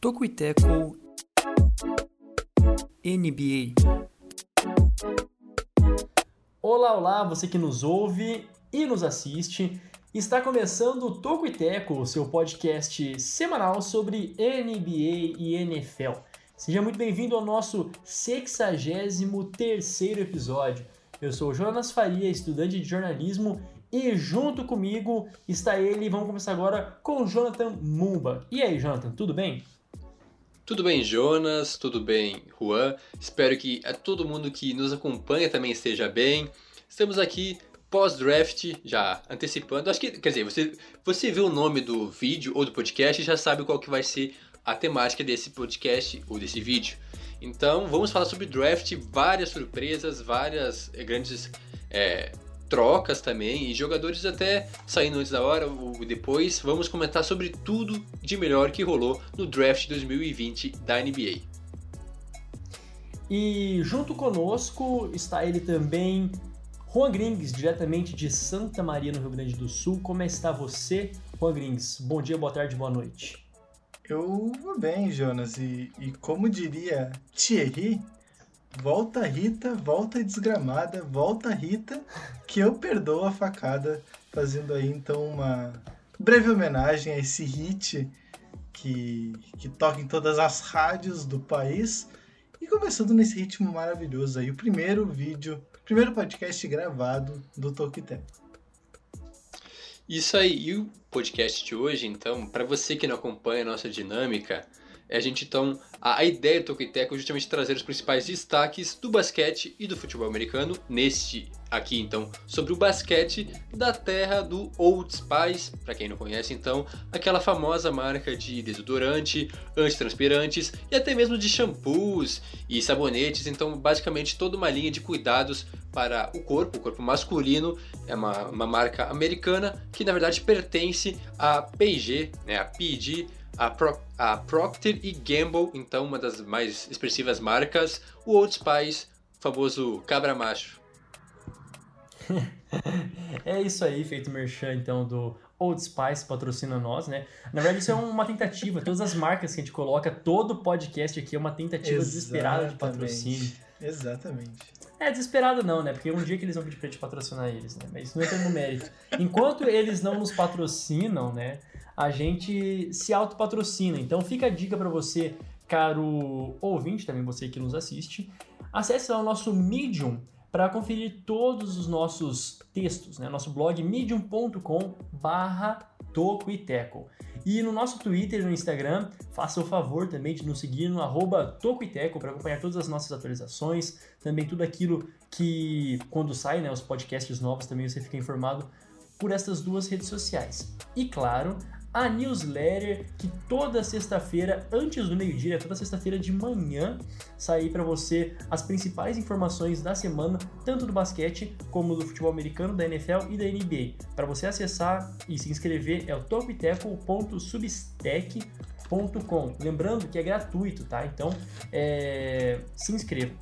Toco e Teco NBA. Olá, olá, você que nos ouve e nos assiste. Está começando o Toco e Teco, seu podcast semanal sobre NBA e NFL. Seja muito bem-vindo ao nosso 63 episódio. Eu sou Jonas Faria, estudante de jornalismo, e junto comigo está ele. Vamos começar agora com Jonathan Mumba. E aí, Jonathan, tudo bem? Tudo bem, Jonas? Tudo bem, Juan? Espero que a todo mundo que nos acompanha também esteja bem. Estamos aqui pós-draft, já antecipando. Acho que, quer dizer, você, você viu o nome do vídeo ou do podcast e já sabe qual que vai ser a temática desse podcast ou desse vídeo. Então, vamos falar sobre draft, várias surpresas, várias eh, grandes é, trocas também e jogadores até saindo antes da hora ou depois. Vamos comentar sobre tudo de melhor que rolou no draft 2020 da NBA. E junto conosco está ele também, Juan Grings, diretamente de Santa Maria, no Rio Grande do Sul. Como está você, Juan Grings? Bom dia, boa tarde, boa noite. Eu vou bem, Jonas, e, e como diria Thierry, volta Rita, volta desgramada, volta Rita, que eu perdoo a facada, fazendo aí então uma breve homenagem a esse hit que, que toca em todas as rádios do país. E começando nesse ritmo maravilhoso aí, o primeiro vídeo, primeiro podcast gravado do Toquiteco. Isso aí, e o podcast de hoje, então, para você que não acompanha a nossa dinâmica, a gente então. A, ideia do Toquiteco é justamente trazer os principais destaques do basquete e do futebol americano, neste aqui então, sobre o basquete da terra do Old Spice, para quem não conhece então, aquela famosa marca de desodorante, antitranspirantes e até mesmo de shampoos e sabonetes, então basicamente toda uma linha de cuidados para o corpo, o corpo masculino, é uma, uma marca americana que na verdade pertence à P&G, né, a P&G, a, Pro, a Procter Gamble, então uma das mais expressivas marcas, o Old Spice, famoso cabra macho. é isso aí, feito merchan então do Old Spice patrocina nós, né? Na verdade, isso é uma tentativa. Todas as marcas que a gente coloca, todo podcast aqui é uma tentativa Exatamente. desesperada de patrocínio. Exatamente. É, desesperado não, né? Porque um dia que eles vão pedir pra gente patrocinar eles, né? Mas isso não entra no mérito. Enquanto eles não nos patrocinam, né? A gente se autopatrocina. Então fica a dica para você, caro ouvinte, também você que nos assiste. Acesse lá o nosso Medium para conferir todos os nossos textos, né? Nosso blog medium.com barra Toco e Teco. E no nosso Twitter e no Instagram, faça o favor também de nos seguir no arroba Toco e Teco para acompanhar todas as nossas atualizações, também tudo aquilo que, quando sai, né, os podcasts novos, também você fica informado por essas duas redes sociais. E claro, a newsletter que toda sexta-feira, antes do meio-dia, toda sexta-feira de manhã, sai para você as principais informações da semana, tanto do basquete como do futebol americano, da NFL e da NBA. Para você acessar e se inscrever é o topiteco.substack.com. Lembrando que é gratuito, tá? Então, é... se inscreva.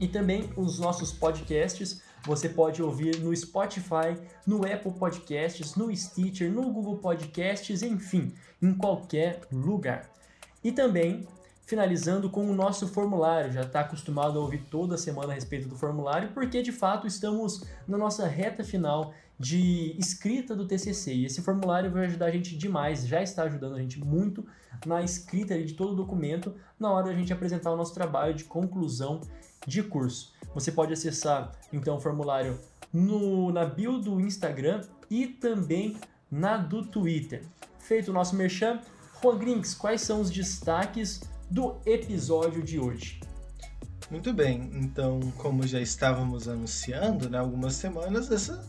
E também os nossos podcasts você pode ouvir no Spotify, no Apple Podcasts, no Stitcher, no Google Podcasts, enfim, em qualquer lugar. E também finalizando com o nosso formulário. Já está acostumado a ouvir toda semana a respeito do formulário, porque de fato estamos na nossa reta final de escrita do TCC. E esse formulário vai ajudar a gente demais, já está ajudando a gente muito na escrita de todo o documento na hora da gente apresentar o nosso trabalho de conclusão de curso. Você pode acessar então o formulário no, na bio do Instagram e também na do Twitter. Feito o nosso merchan, Juan Grinks, quais são os destaques do episódio de hoje? Muito bem, então, como já estávamos anunciando, né, algumas semanas, essa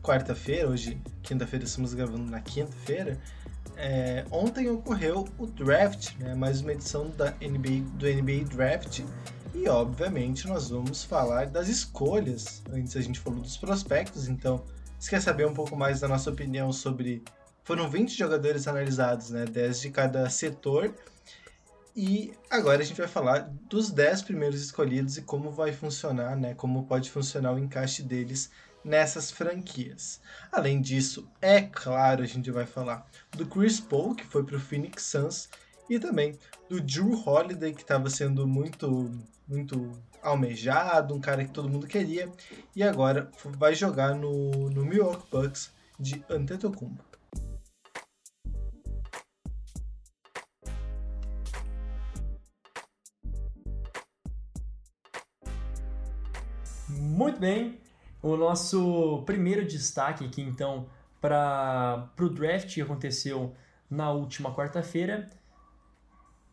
quarta-feira, hoje, quinta-feira, estamos gravando na quinta-feira, é, ontem ocorreu o draft, né, mais uma edição da NBA, do NBA Draft, e, obviamente, nós vamos falar das escolhas. Antes a gente falou dos prospectos, então, se quer saber um pouco mais da nossa opinião sobre foram 20 jogadores analisados, né? 10 de cada setor. E agora a gente vai falar dos 10 primeiros escolhidos e como vai funcionar, né? Como pode funcionar o encaixe deles nessas franquias. Além disso, é claro, a gente vai falar do Chris Paul, que foi para o Phoenix Suns, e também do Drew Holiday, que estava sendo muito, muito almejado, um cara que todo mundo queria, e agora vai jogar no, no Milwaukee Bucks de Antetokounmpo. Muito bem, o nosso primeiro destaque aqui então para o draft que aconteceu na última quarta-feira,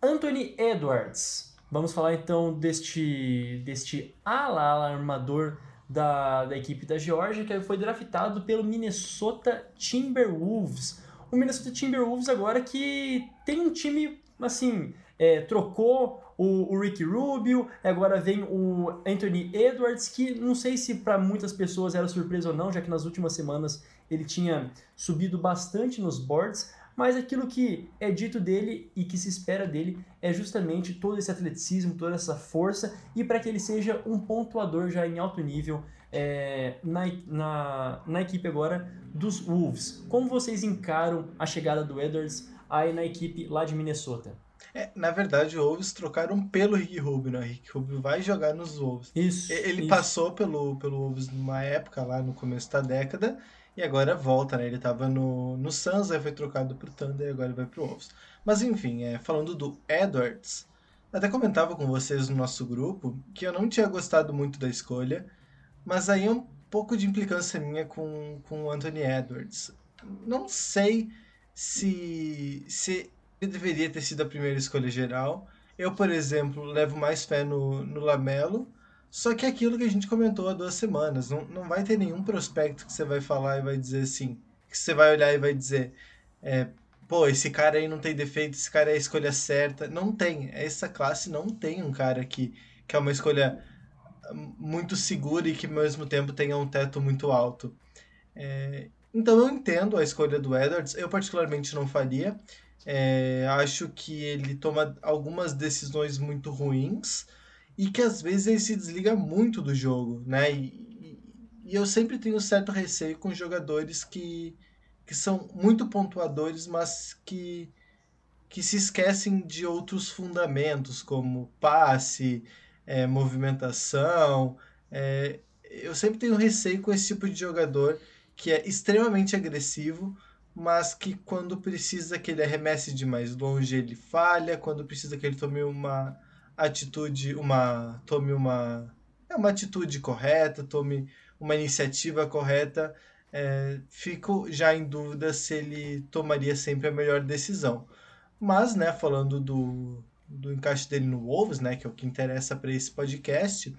Anthony Edwards. Vamos falar então deste, deste ala armador da, da equipe da Georgia, que foi draftado pelo Minnesota Timberwolves. O Minnesota Timberwolves agora que tem um time, assim, é, trocou o, o Rubio, agora vem o Anthony Edwards, que não sei se para muitas pessoas era surpresa ou não, já que nas últimas semanas ele tinha subido bastante nos boards, mas aquilo que é dito dele e que se espera dele é justamente todo esse atleticismo, toda essa força e para que ele seja um pontuador já em alto nível é, na, na, na equipe agora dos Wolves. Como vocês encaram a chegada do Edwards aí na equipe lá de Minnesota? É, na verdade, os Wolves trocaram pelo Rick Rubio, né? O Rick Rubio vai jogar nos Wolves. Isso. Ele isso. passou pelo, pelo Wolves numa época lá no começo da década e agora volta, né? Ele tava no, no Suns, aí foi trocado pro Thunder e agora vai pro Wolves. Mas enfim, é, falando do Edwards, até comentava com vocês no nosso grupo que eu não tinha gostado muito da escolha, mas aí é um pouco de implicância minha com, com o Anthony Edwards. Não sei se, se ele deveria ter sido a primeira escolha geral. Eu, por exemplo, levo mais fé no, no Lamelo, só que é aquilo que a gente comentou há duas semanas, não, não vai ter nenhum prospecto que você vai falar e vai dizer assim, que você vai olhar e vai dizer, é, pô, esse cara aí não tem defeito, esse cara é a escolha certa. Não tem. Essa classe não tem um cara que, que é uma escolha muito segura e que ao mesmo tempo tenha um teto muito alto. É, então eu entendo a escolha do Edwards, eu particularmente não faria. É, acho que ele toma algumas decisões muito ruins e que às vezes ele se desliga muito do jogo, né? E, e eu sempre tenho certo receio com jogadores que, que são muito pontuadores, mas que, que se esquecem de outros fundamentos, como passe, é, movimentação. É, eu sempre tenho receio com esse tipo de jogador que é extremamente agressivo, mas que quando precisa que ele arremesse de mais longe ele falha, quando precisa que ele tome uma atitude, uma tome uma é uma atitude correta, tome uma iniciativa correta, é, fico já em dúvida se ele tomaria sempre a melhor decisão. Mas, né, falando do, do encaixe dele no Wolves, né, que é o que interessa para esse podcast,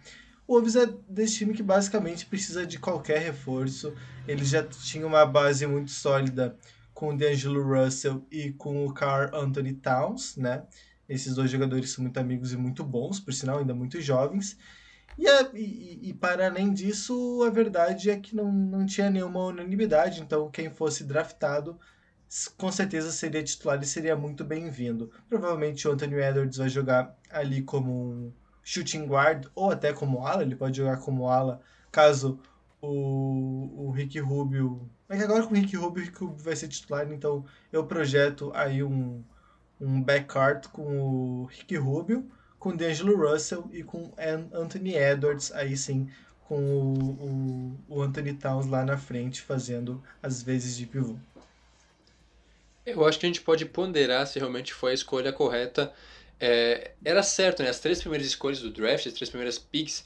o Wolves é desse time que basicamente precisa de qualquer reforço. Ele já tinha uma base muito sólida com o D'Angelo Russell e com o Carl Anthony Towns, né? Esses dois jogadores são muito amigos e muito bons, por sinal, ainda muito jovens. E, a, e, e, para além disso, a verdade é que não, não tinha nenhuma unanimidade, então quem fosse draftado com certeza seria titular e seria muito bem-vindo. Provavelmente o Anthony Edwards vai jogar ali como um shooting guard ou até como ala, ele pode jogar como ala caso o, o Rick Rubio. Mas é agora com o Rick Rubio, o Rick Rubio vai ser titular, então eu projeto aí um, um backcourt com o Rick Rubio, com o D'Angelo Russell e com Anthony Edwards, aí sim, com o, o, o Anthony Towns lá na frente fazendo as vezes de pivô. Eu acho que a gente pode ponderar se realmente foi a escolha correta. É, era certo, né? As três primeiras escolhas do draft, as três primeiras picks,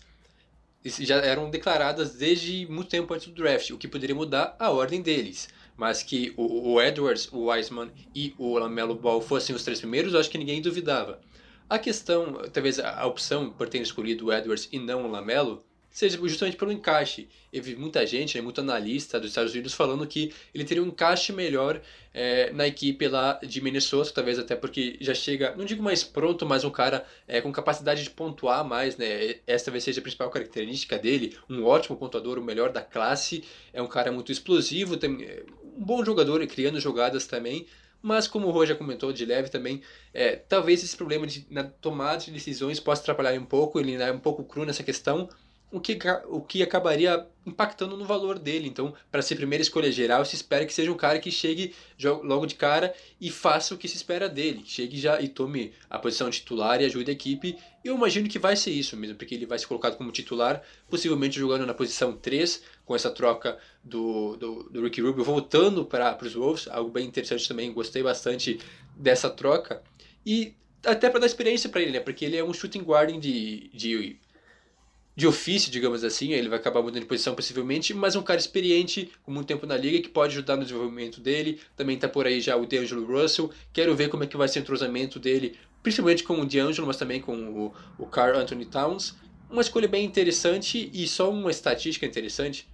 já eram declaradas desde muito tempo antes do draft, o que poderia mudar a ordem deles mas que o, o Edwards, o Wiseman e o Lamelo Ball fossem os três primeiros, eu acho que ninguém duvidava. A questão, talvez a opção por ter escolhido o Edwards e não o Lamelo, seja justamente pelo encaixe. Eu vi muita gente, né, muito analista dos Estados Unidos falando que ele teria um encaixe melhor é, na equipe lá de Minnesota, talvez até porque já chega, não digo mais pronto, mas um cara é, com capacidade de pontuar mais, né? Essa talvez seja a principal característica dele, um ótimo pontuador, o melhor da classe, é um cara muito explosivo, tem um bom jogador e criando jogadas também, mas como o Rô já comentou de leve também, é, talvez esse problema de, na tomada de decisões possa atrapalhar um pouco, ele é um pouco cru nessa questão, o que, o que acabaria impactando no valor dele. Então, para ser primeira escolha geral, se espera que seja um cara que chegue logo de cara e faça o que se espera dele. Chegue já e tome a posição titular e ajude a equipe. Eu imagino que vai ser isso mesmo, porque ele vai ser colocado como titular, possivelmente jogando na posição 3, com essa troca do, do, do Ricky Rubio voltando para os Wolves, algo bem interessante também, gostei bastante dessa troca. E até para dar experiência para ele, né? Porque ele é um shooting guard de, de de ofício, digamos assim, ele vai acabar mudando de posição possivelmente, mas um cara experiente, com muito tempo na liga, que pode ajudar no desenvolvimento dele. Também tá por aí já o D'Angelo Russell. Quero ver como é que vai ser o entrosamento dele, principalmente com o D'Angelo, mas também com o, o Carl Anthony Towns. Uma escolha bem interessante e só uma estatística interessante.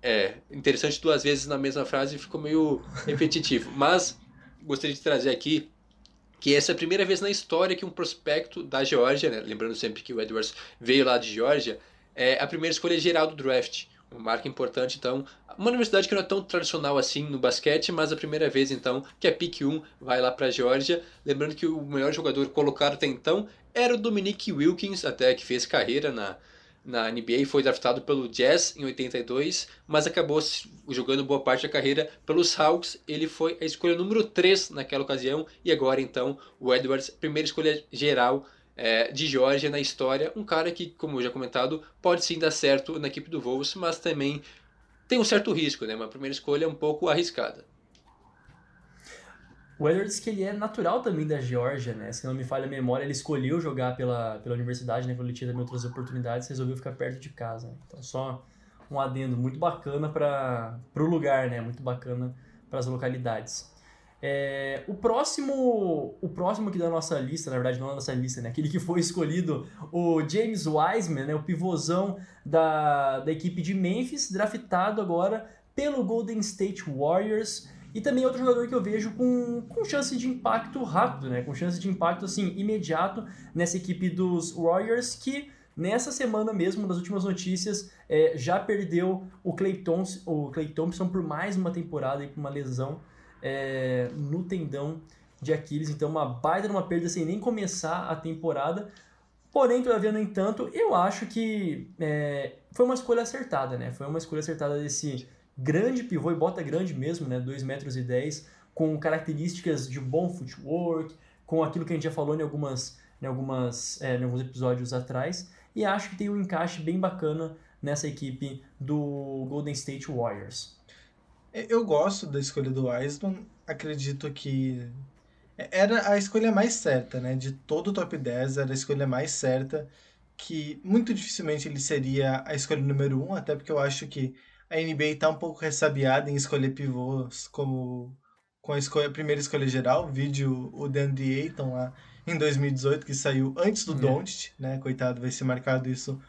É, interessante duas vezes na mesma frase ficou meio repetitivo, mas gostaria de trazer aqui que essa é a primeira vez na história que um prospecto da Geórgia, né, lembrando sempre que o Edwards veio lá de Geórgia, é a primeira escolha geral do draft. Uma marca importante, então. Uma universidade que não é tão tradicional assim no basquete, mas a primeira vez, então, que a pick 1 vai lá para a Geórgia. Lembrando que o melhor jogador colocado até então era o Dominique Wilkins, até que fez carreira na, na NBA, foi draftado pelo Jazz em 82, mas acabou jogando boa parte da carreira pelos Hawks. Ele foi a escolha número 3 naquela ocasião e agora então o Edwards, primeira escolha geral é, de Georgia na história. Um cara que, como já comentado, pode sim dar certo na equipe do Wolves, mas também tem um certo risco, né? Uma primeira escolha um pouco arriscada. O Edwards que ele é natural também da Geórgia, né? Se não me falha a memória, ele escolheu jogar pela, pela universidade, né? Quando ele tinha também outras oportunidades, resolveu ficar perto de casa. Né? Então, só um adendo muito bacana para o lugar, né? Muito bacana para as localidades. É, o próximo o próximo aqui da nossa lista, na verdade não da nossa lista, né? Aquele que foi escolhido, o James Wiseman, né? O pivôzão da, da equipe de Memphis, draftado agora pelo Golden State Warriors. E também outro jogador que eu vejo com, com chance de impacto rápido, né? Com chance de impacto assim imediato nessa equipe dos Warriors que nessa semana mesmo, nas últimas notícias, é, já perdeu o Clay, Thompson, o Clay Thompson por mais uma temporada e por uma lesão é, no tendão de Aquiles. Então, uma baita uma perda sem nem começar a temporada. Porém, todavia, no entanto, eu acho que é, foi uma escolha acertada, né? Foi uma escolha acertada desse grande pivô, e bota grande mesmo, né? 2 metros e 10, com características de bom footwork, com aquilo que a gente já falou em, algumas, em, algumas, é, em alguns episódios atrás, e acho que tem um encaixe bem bacana nessa equipe do Golden State Warriors. É, eu gosto da escolha do Wiseman, acredito que era a escolha mais certa, né? De todo o top 10, era a escolha mais certa, que muito dificilmente ele seria a escolha número 1, até porque eu acho que a NBA está um pouco ressabiada em escolher pivôs como com a, escolha, a primeira escolha geral, vídeo o DeAndre Ayton lá em 2018, que saiu antes do é. Doncic, né? Coitado, vai ser marcado isso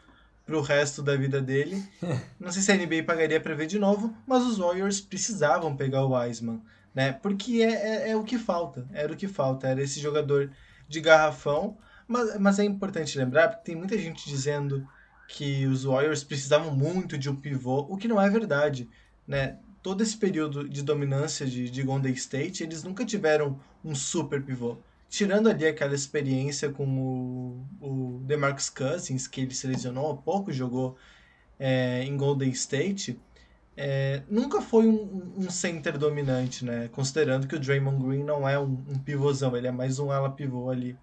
pro resto da vida dele. Não sei se a NBA pagaria para ver de novo, mas os Warriors precisavam pegar o Wiseman, né? Porque é, é, é, o que falta, era o que falta, era esse jogador de garrafão. Mas, mas é importante lembrar, porque tem muita gente dizendo que os Warriors precisavam muito de um pivô, o que não é verdade, né? Todo esse período de dominância de, de Golden State, eles nunca tiveram um super pivô. Tirando ali aquela experiência com o, o DeMarcus Cousins, que ele selecionou há pouco, jogou é, em Golden State, é, nunca foi um, um, center dominante, né? Considerando que o Draymond Green não é um, um pivôzão, ele é mais um ala pivô ali,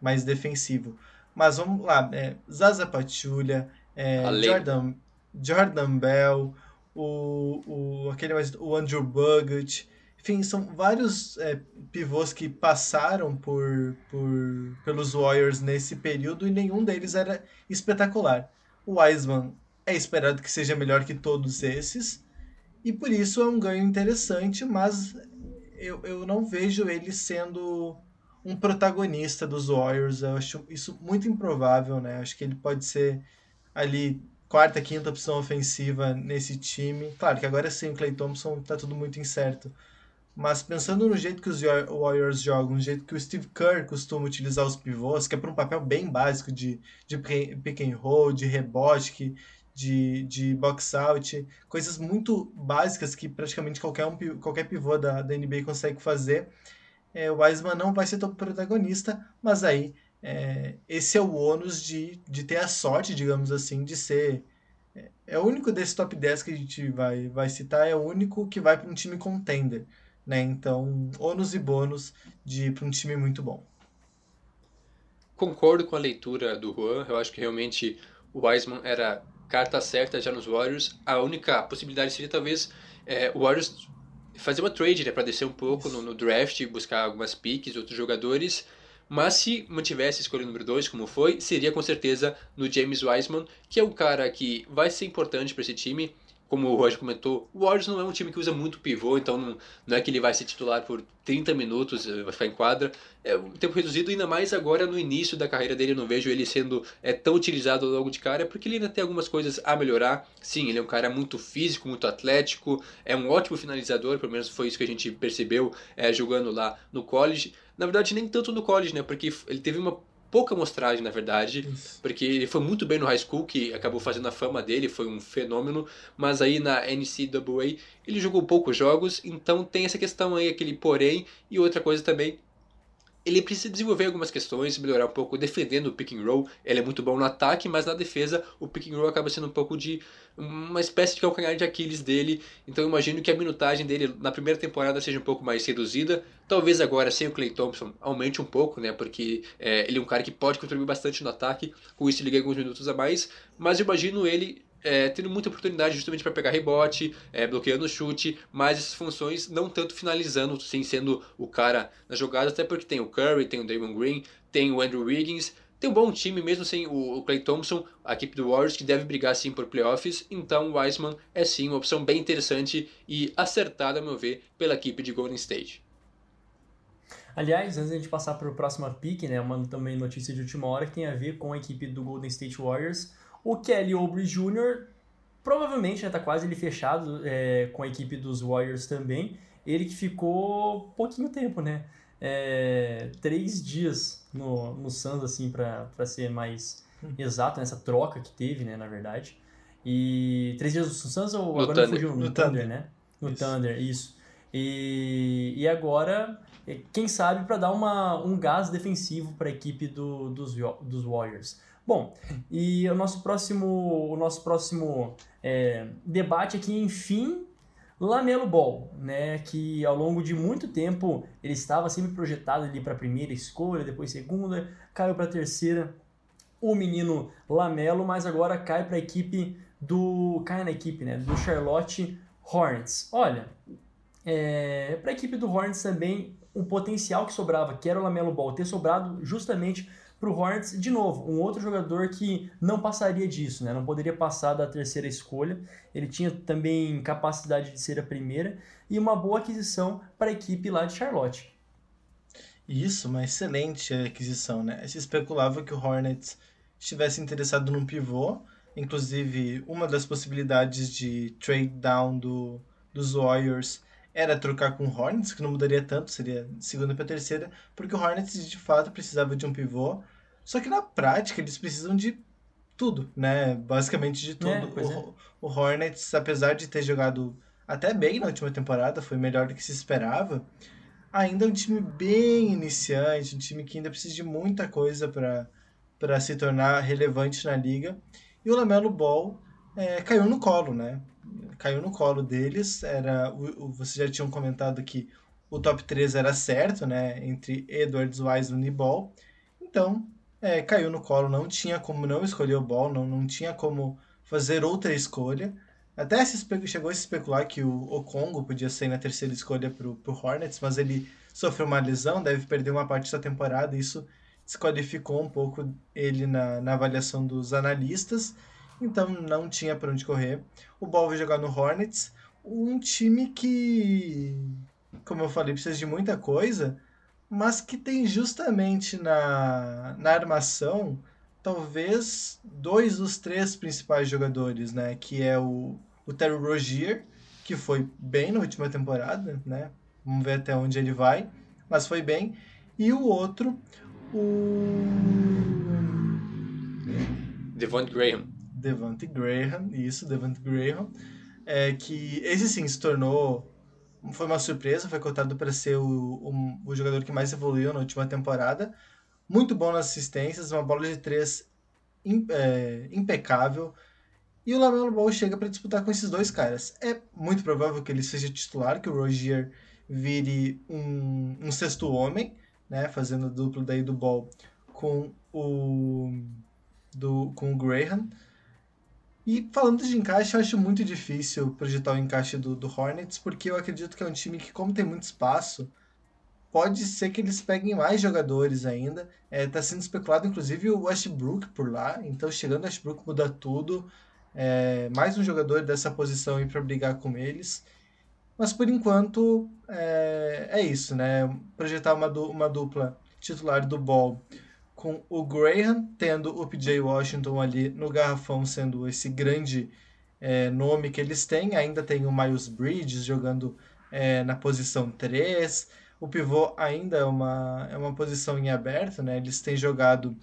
mais defensivo. Mas vamos lá, é, Zaza Pachulia, é, Jordan, Jordan Bell, o, o, aquele mais, o Andrew Bogut, enfim, são vários é, pivôs que passaram por, por, pelos Warriors nesse período e nenhum deles era espetacular. O Wiseman é esperado que seja melhor que todos esses, e por isso é um ganho interessante, mas eu, eu não vejo ele sendo um protagonista dos Warriors. Eu acho isso muito improvável, né? Acho que ele pode ser ali quarta, quinta opção ofensiva nesse time. Claro que agora sim, o Clay Thompson tá tudo muito incerto. Mas pensando no jeito que os Warriors jogam, no jeito que o Steve Kerr costuma utilizar os pivôs, que é para um papel bem básico de, de pick and roll, de rebote, que, de, de box out, coisas muito básicas que praticamente qualquer, um, qualquer pivô da, da NBA consegue fazer. É, o Wiseman não vai ser todo protagonista, mas aí é, esse é o ônus de, de ter a sorte, digamos assim, de ser. É, é o único desse top 10 que a gente vai, vai citar, é o único que vai para um time contender. Né? Então, ônus e bônus de para um time muito bom. Concordo com a leitura do Juan, eu acho que realmente o Wiseman era carta certa já nos Warriors. A única possibilidade seria talvez é, o Warriors fazer uma trade né, para descer um pouco no, no draft, buscar algumas picks, outros jogadores. Mas se mantivesse a escolha número 2, como foi, seria com certeza no James Wiseman, que é um cara que vai ser importante para esse time como o Roger comentou, o Warriors não é um time que usa muito pivô, então não, não é que ele vai ser titular por 30 minutos, eh, vai ficar em quadra. É um tempo reduzido, ainda mais agora no início da carreira dele. Eu não vejo ele sendo é, tão utilizado logo de cara, porque ele ainda tem algumas coisas a melhorar. Sim, ele é um cara muito físico, muito atlético, é um ótimo finalizador, pelo menos foi isso que a gente percebeu é, jogando lá no college. Na verdade, nem tanto no college, né? Porque ele teve uma pouca mostragem, na verdade, Isso. porque ele foi muito bem no high school, que acabou fazendo a fama dele, foi um fenômeno, mas aí na NCAA ele jogou poucos jogos, então tem essa questão aí, aquele porém, e outra coisa também, ele precisa desenvolver algumas questões, melhorar um pouco defendendo o pick and roll. Ele é muito bom no ataque, mas na defesa o pick and roll acaba sendo um pouco de uma espécie de calcanhar de Aquiles dele. Então eu imagino que a minutagem dele na primeira temporada seja um pouco mais reduzida. Talvez agora sem o Clay Thompson aumente um pouco, né? Porque é, ele é um cara que pode contribuir bastante no ataque. Com isso ele ganha alguns minutos a mais. Mas eu imagino ele é, tendo muita oportunidade justamente para pegar rebote, é, bloqueando o chute, mas essas funções não tanto finalizando, sem sendo o cara na jogada, até porque tem o Curry, tem o Draymond Green, tem o Andrew Wiggins, tem um bom time mesmo sem o Clay Thompson, a equipe do Warriors que deve brigar sim por playoffs, então o Wiseman é sim uma opção bem interessante e acertada, a meu ver, pela equipe de Golden State. Aliás, antes de a gente passar para o próximo pick, né, uma também notícia de última hora que tem a ver com a equipe do Golden State Warriors, o Kelly Oubre Jr. provavelmente já está quase ele fechado é, com a equipe dos Warriors também. Ele que ficou pouquinho tempo, né? É, três dias no, no Suns, assim, para ser mais hum. exato, nessa troca que teve, né, na verdade. E três dias no Suns ou no agora Thunder. fugiu? No, no Thunder, Thunder, né? No isso. Thunder, isso. E, e agora, é, quem sabe, para dar uma, um gás defensivo para a equipe do, dos, dos Warriors. Bom, e o nosso próximo, o nosso próximo é, debate aqui, enfim, Lamelo Ball, né, que ao longo de muito tempo ele estava sempre projetado ali para a primeira escolha, depois segunda, caiu para a terceira, o menino Lamelo, mas agora cai para a equipe do, cai na equipe, né, do Charlotte Hornets. Olha, é, para a equipe do Hornets também o potencial que sobrava, que era o Lamelo Ball, ter sobrado justamente para o Hornets, de novo, um outro jogador que não passaria disso, né? não poderia passar da terceira escolha. Ele tinha também capacidade de ser a primeira e uma boa aquisição para a equipe lá de Charlotte. Isso, uma excelente aquisição, né? Se especulava que o Hornets estivesse interessado num pivô, inclusive uma das possibilidades de trade down do, dos Warriors era trocar com o Hornets, que não mudaria tanto, seria segunda para terceira, porque o Hornets de fato precisava de um pivô. Só que na prática eles precisam de tudo, né? Basicamente de tudo. É, o, é. o, Hornets, apesar de ter jogado até bem na última temporada, foi melhor do que se esperava. Ainda é um time bem iniciante, um time que ainda precisa de muita coisa para se tornar relevante na liga. E o Lamelo Ball é, caiu no colo, né? Caiu no colo deles. Era, o, o, vocês já tinham comentado que o top 3 era certo, né? Entre Edwards, Wiseman e Ball. Então, é, caiu no colo. Não tinha como não escolher o Ball, não, não tinha como fazer outra escolha. Até se chegou a se especular que o, o Congo podia ser na terceira escolha para o Hornets, mas ele sofreu uma lesão, deve perder uma parte da temporada. Isso desqualificou um pouco ele na, na avaliação dos analistas então não tinha para onde correr. O Ball vai jogar no Hornets, um time que, como eu falei, precisa de muita coisa, mas que tem justamente na, na armação talvez dois dos três principais jogadores, né? Que é o, o Terry Rozier, que foi bem na última temporada, né? Vamos ver até onde ele vai, mas foi bem. E o outro, o Devon Graham. Devante Graham, isso, Devante Graham, é, que esse sim se tornou foi uma surpresa, foi cotado para ser o, o, o, jogador que mais evoluiu na última temporada. Muito bom nas assistências, uma bola de três é, impecável. E o Lamelo Ball chega para disputar com esses dois caras. É muito provável que ele seja titular, que o Rogier vire um, um sexto homem, né, fazendo duplo daí do Ball com o do com o Graham. E falando de encaixe, eu acho muito difícil projetar o encaixe do, do Hornets, porque eu acredito que é um time que, como tem muito espaço, pode ser que eles peguem mais jogadores ainda. Está é, sendo especulado, inclusive, o Westbrook por lá. Então, chegando o Westbrook muda tudo. É, mais um jogador dessa posição aí para brigar com eles. Mas, por enquanto, é, é isso, né? Projetar uma, uma dupla titular do Ball com o Graham tendo o PJ Washington ali no garrafão sendo esse grande é, nome que eles têm. Ainda tem o Miles Bridges jogando é, na posição 3. O pivô ainda é uma, é uma posição em aberto, né? Eles têm jogado.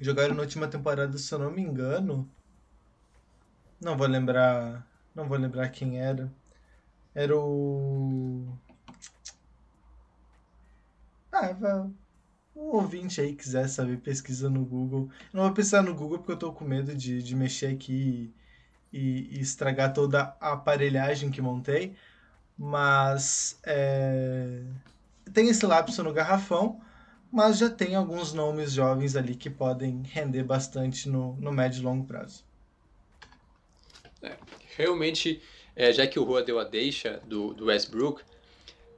Jogaram na última temporada, se eu não me engano. Não vou lembrar. Não vou lembrar quem era. Era o. Ah, um ouvinte aí quiser saber, pesquisa no Google. Não vou pesquisar no Google porque eu tô com medo de, de mexer aqui e, e estragar toda a aparelhagem que montei. Mas é... tem esse lapso no garrafão, mas já tem alguns nomes jovens ali que podem render bastante no, no médio e longo prazo. É, realmente, é, já que o Rua deu a deixa do, do Westbrook,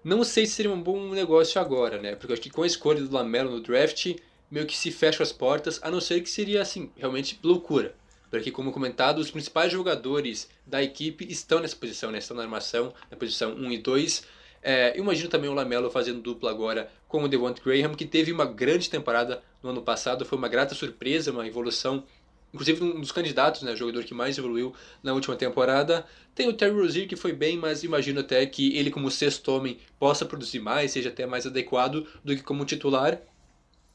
não sei se seria um bom negócio agora, né? Porque eu acho que com a escolha do Lamelo no draft, meio que se fecha as portas, a não ser que seria, assim, realmente loucura. Porque, como comentado, os principais jogadores da equipe estão nessa posição, né? Estão na armação, na posição 1 e 2. É, imagino também o Lamelo fazendo dupla agora com o Devont Graham, que teve uma grande temporada no ano passado, foi uma grata surpresa, uma evolução inclusive um dos candidatos, né, jogador que mais evoluiu na última temporada. Tem o Terry Rozier que foi bem, mas imagino até que ele como sexto homem possa produzir mais, seja até mais adequado do que como titular.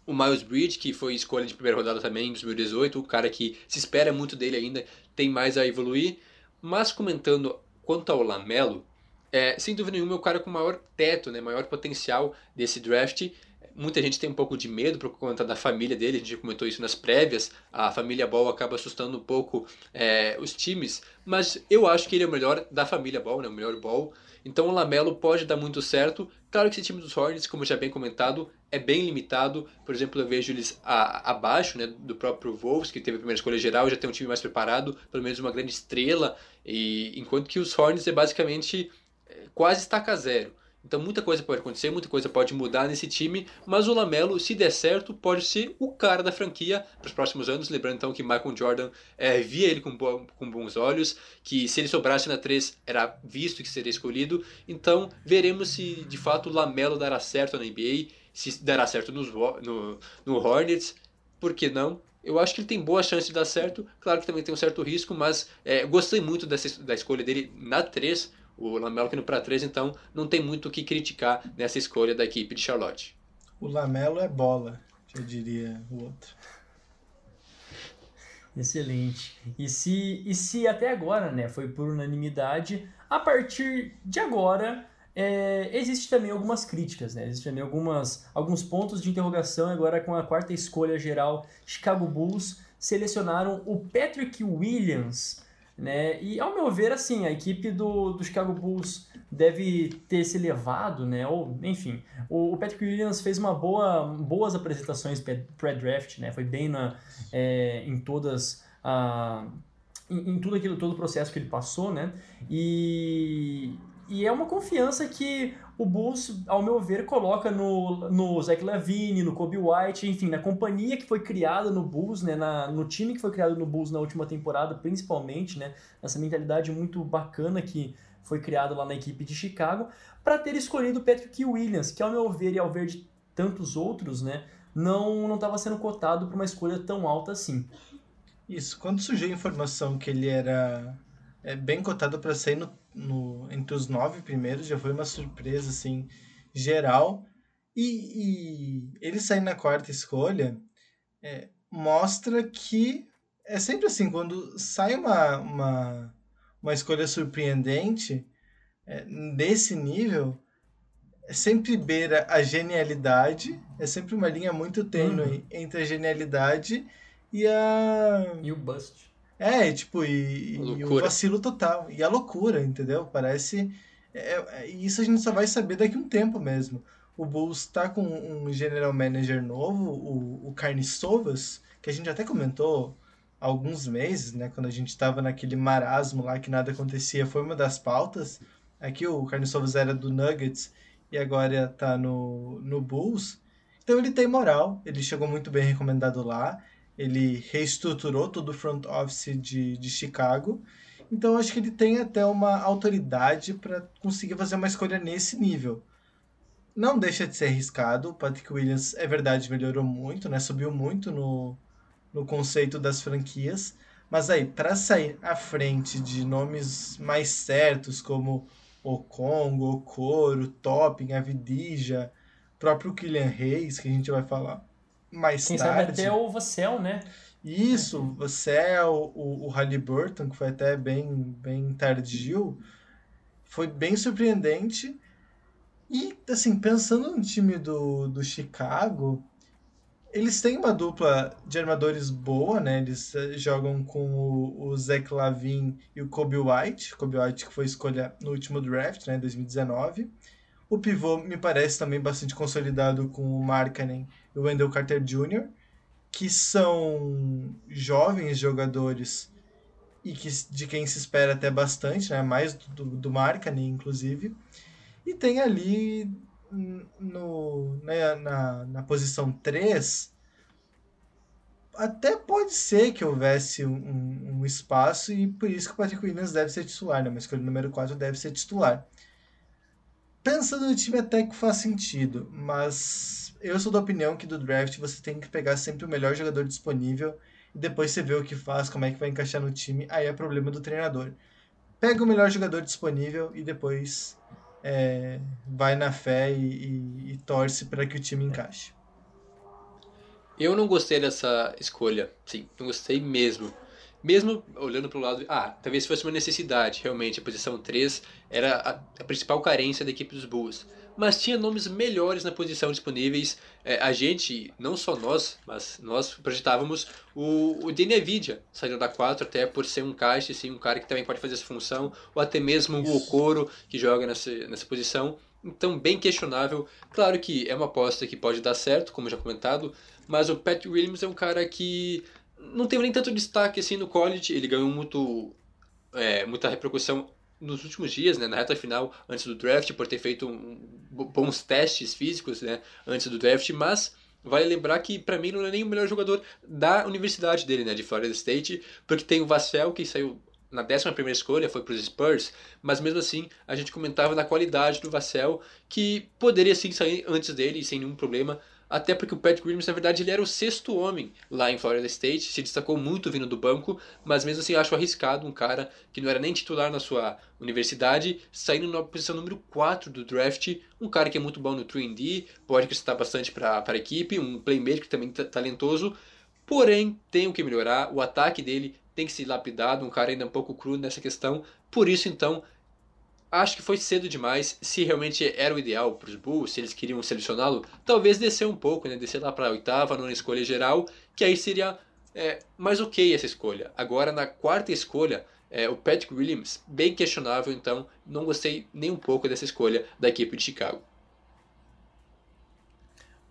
O Miles Bridge, que foi escolha de primeira rodada também em 2018, o cara que se espera muito dele ainda, tem mais a evoluir. Mas comentando quanto ao Lamelo, é, sem dúvida nenhuma é o cara com maior teto, né, maior potencial desse draft. Muita gente tem um pouco de medo por conta da família dele, a gente comentou isso nas prévias. A família Ball acaba assustando um pouco é, os times, mas eu acho que ele é o melhor da família Ball, né, o melhor Ball. Então o Lamelo pode dar muito certo. Claro que esse time dos Hornets, como já bem comentado, é bem limitado. Por exemplo, eu vejo eles a, abaixo né, do próprio Wolves, que teve a primeira escolha geral, já tem um time mais preparado, pelo menos uma grande estrela. E enquanto que os Hornets é basicamente é, quase estaca zero. Então muita coisa pode acontecer, muita coisa pode mudar nesse time, mas o Lamelo, se der certo, pode ser o cara da franquia para os próximos anos. Lembrando então que Michael Jordan é, via ele com, com bons olhos, que se ele sobrasse na 3 era visto que seria escolhido. Então veremos se de fato o Lamelo dará certo na NBA, se dará certo nos, no, no Hornets, por que não? Eu acho que ele tem boa chance de dar certo. Claro que também tem um certo risco, mas é, gostei muito dessa, da escolha dele na 3 o Lamelo que no para 3, então, não tem muito o que criticar nessa escolha da equipe de Charlotte. O Lamelo é bola, eu diria o outro. Excelente. E se, e se até agora, né, foi por unanimidade, a partir de agora é, existe também algumas críticas, né? Existem também algumas, alguns pontos de interrogação. Agora, com a quarta escolha geral, Chicago Bulls selecionaram o Patrick Williams né? E ao meu ver, assim, a equipe do, do Chicago Bulls deve ter se elevado, né? Ou, enfim, o, o Patrick Williams fez uma boa, boas apresentações pré-draft, né? Foi bem na, é, em todas a, em, em, tudo aquilo, todo o processo que ele passou, né? E, e é uma confiança que o Bulls, ao meu ver, coloca no, no Zach Lavine, no Kobe White, enfim, na companhia que foi criada no Bulls, né, na, no time que foi criado no Bulls na última temporada, principalmente, né, essa mentalidade muito bacana que foi criada lá na equipe de Chicago, para ter escolhido Patrick Williams, que ao meu ver e ao ver de tantos outros, né, não não estava sendo cotado para uma escolha tão alta assim. Isso, quando surgiu a informação que ele era é, bem cotado para sair no no, entre os nove primeiros, já foi uma surpresa, assim, geral. E, e ele sair na quarta escolha é, mostra que é sempre assim, quando sai uma, uma, uma escolha surpreendente é, desse nível, é sempre beira a genialidade, é sempre uma linha muito tênue Uhum. entre a genialidade e a. E o Bust. É, tipo, e, e o vacilo total. E a loucura, entendeu? Parece. É, é- isso a gente só vai saber daqui a um tempo mesmo. O Bulls tá com um general manager novo, o, o Carniçovas, que a gente até comentou há alguns meses, né? Quando a gente tava naquele marasmo lá que nada acontecia, foi uma das pautas. Aqui o Carniçovas era do Nuggets e agora tá no, no Bulls. Então ele tem moral, ele chegou muito bem recomendado lá ele reestruturou todo o front office de, de Chicago. Então acho que ele tem até uma autoridade para conseguir fazer uma escolha nesse nível. Não deixa de ser arriscado. O Patrick Williams, é verdade, melhorou muito, né? Subiu muito no, no conceito das franquias. Mas aí, para sair à frente de nomes mais certos, como o Congo, o Coro, Topping, Avidija, próprio Kylian Reis, que a gente vai falar mais Quem sabe tarde. até o Vassell, né? Isso, é o, o, o Halliburton, que foi até bem, bem tardio, foi bem surpreendente. E, assim, pensando no time do, do Chicago, eles têm uma dupla de armadores boa, né? Eles eh, jogam com o, o Zach Lavin e o Kobe White. Kobe White que foi escolha no último draft, né? 2019. O pivô me parece também bastante consolidado com o Markkanen e o Wendell Carter Jr., que são jovens jogadores e que, de quem se espera até bastante, né? Mais do, do Markkanen, inclusive. E tem ali no, né, na, na posição 3, até pode ser que houvesse um, um- um espaço e por isso que o Patrick Williams deve ser titular, né? Mas escolha número 4 deve ser titular. Pensando no time até que faz sentido, mas eu sou da opinião que do draft você tem que pegar sempre o melhor jogador disponível e depois você vê o que faz, como é que vai encaixar no time, aí é problema do treinador. Pega o melhor jogador disponível e depois é, vai na fé e, e- e torce para que o time encaixe. Eu não gostei dessa escolha, sim, não gostei mesmo. Mesmo olhando pro lado, ah, talvez fosse uma necessidade, realmente, a posição 3 era a, a principal carência da equipe dos Bulls. Mas tinha nomes melhores na posição disponíveis. É, a gente, não só nós, mas nós projetávamos o, o Danny Avidia, saindo da 4 até por ser um caixa, sim, um cara que também pode fazer essa função, ou até mesmo o. Okoro, que joga nessa, nessa posição. Então, bem questionável. Claro que é uma aposta que pode dar certo, como já comentado, mas o Pat Williams é um cara que não teve nem tanto destaque assim no college. Ele ganhou muito, é, muita repercussão nos últimos dias, né, na reta final, antes do draft, por ter feito um- bons testes físicos né, antes do draft, mas vale lembrar que para mim não é nem o melhor jogador da universidade dele, né, de Florida State, porque tem o Vassell que saiu na 11 primeira escolha, foi para os Spurs, mas mesmo assim a gente comentava na qualidade do Vassell, que poderia sim sair antes dele sem nenhum problema, até porque o Pat Williams, na verdade, ele era o sexto homem lá em Florida State, se destacou muito vindo do banco, mas mesmo assim acho arriscado um cara que não era nem titular na sua universidade, saindo na posição número 4 do draft, um cara que é muito bom no 3D, pode acrescentar bastante para a equipe, um playmaker também ta- talentoso, porém tem o que melhorar, o ataque dele tem que ser lapidado, um cara ainda um pouco cru nessa questão, por isso então acho que foi cedo demais. Se realmente era o ideal para os Bulls, se eles queriam selecioná-lo, talvez descer um pouco, né? descer lá para a oitava, nona escolha geral, que aí seria é, mais ok essa escolha. Agora, na quarta escolha, é, o Patrick Williams, bem questionável, então não gostei nem um pouco dessa escolha da equipe de Chicago.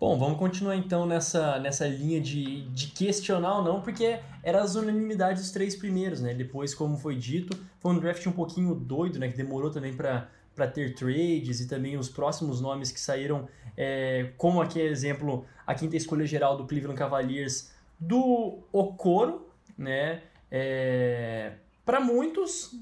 Bom, vamos continuar então nessa, nessa linha de, de questionar ou não, porque era as unanimidades dos três primeiros, né? Depois, como foi dito, foi um draft um pouquinho doido, né? Que demorou também para ter trades e também os próximos nomes que saíram, é, como aqui exemplo, a quinta escolha geral do Cleveland Cavaliers do Okoro, né? É, para muitos,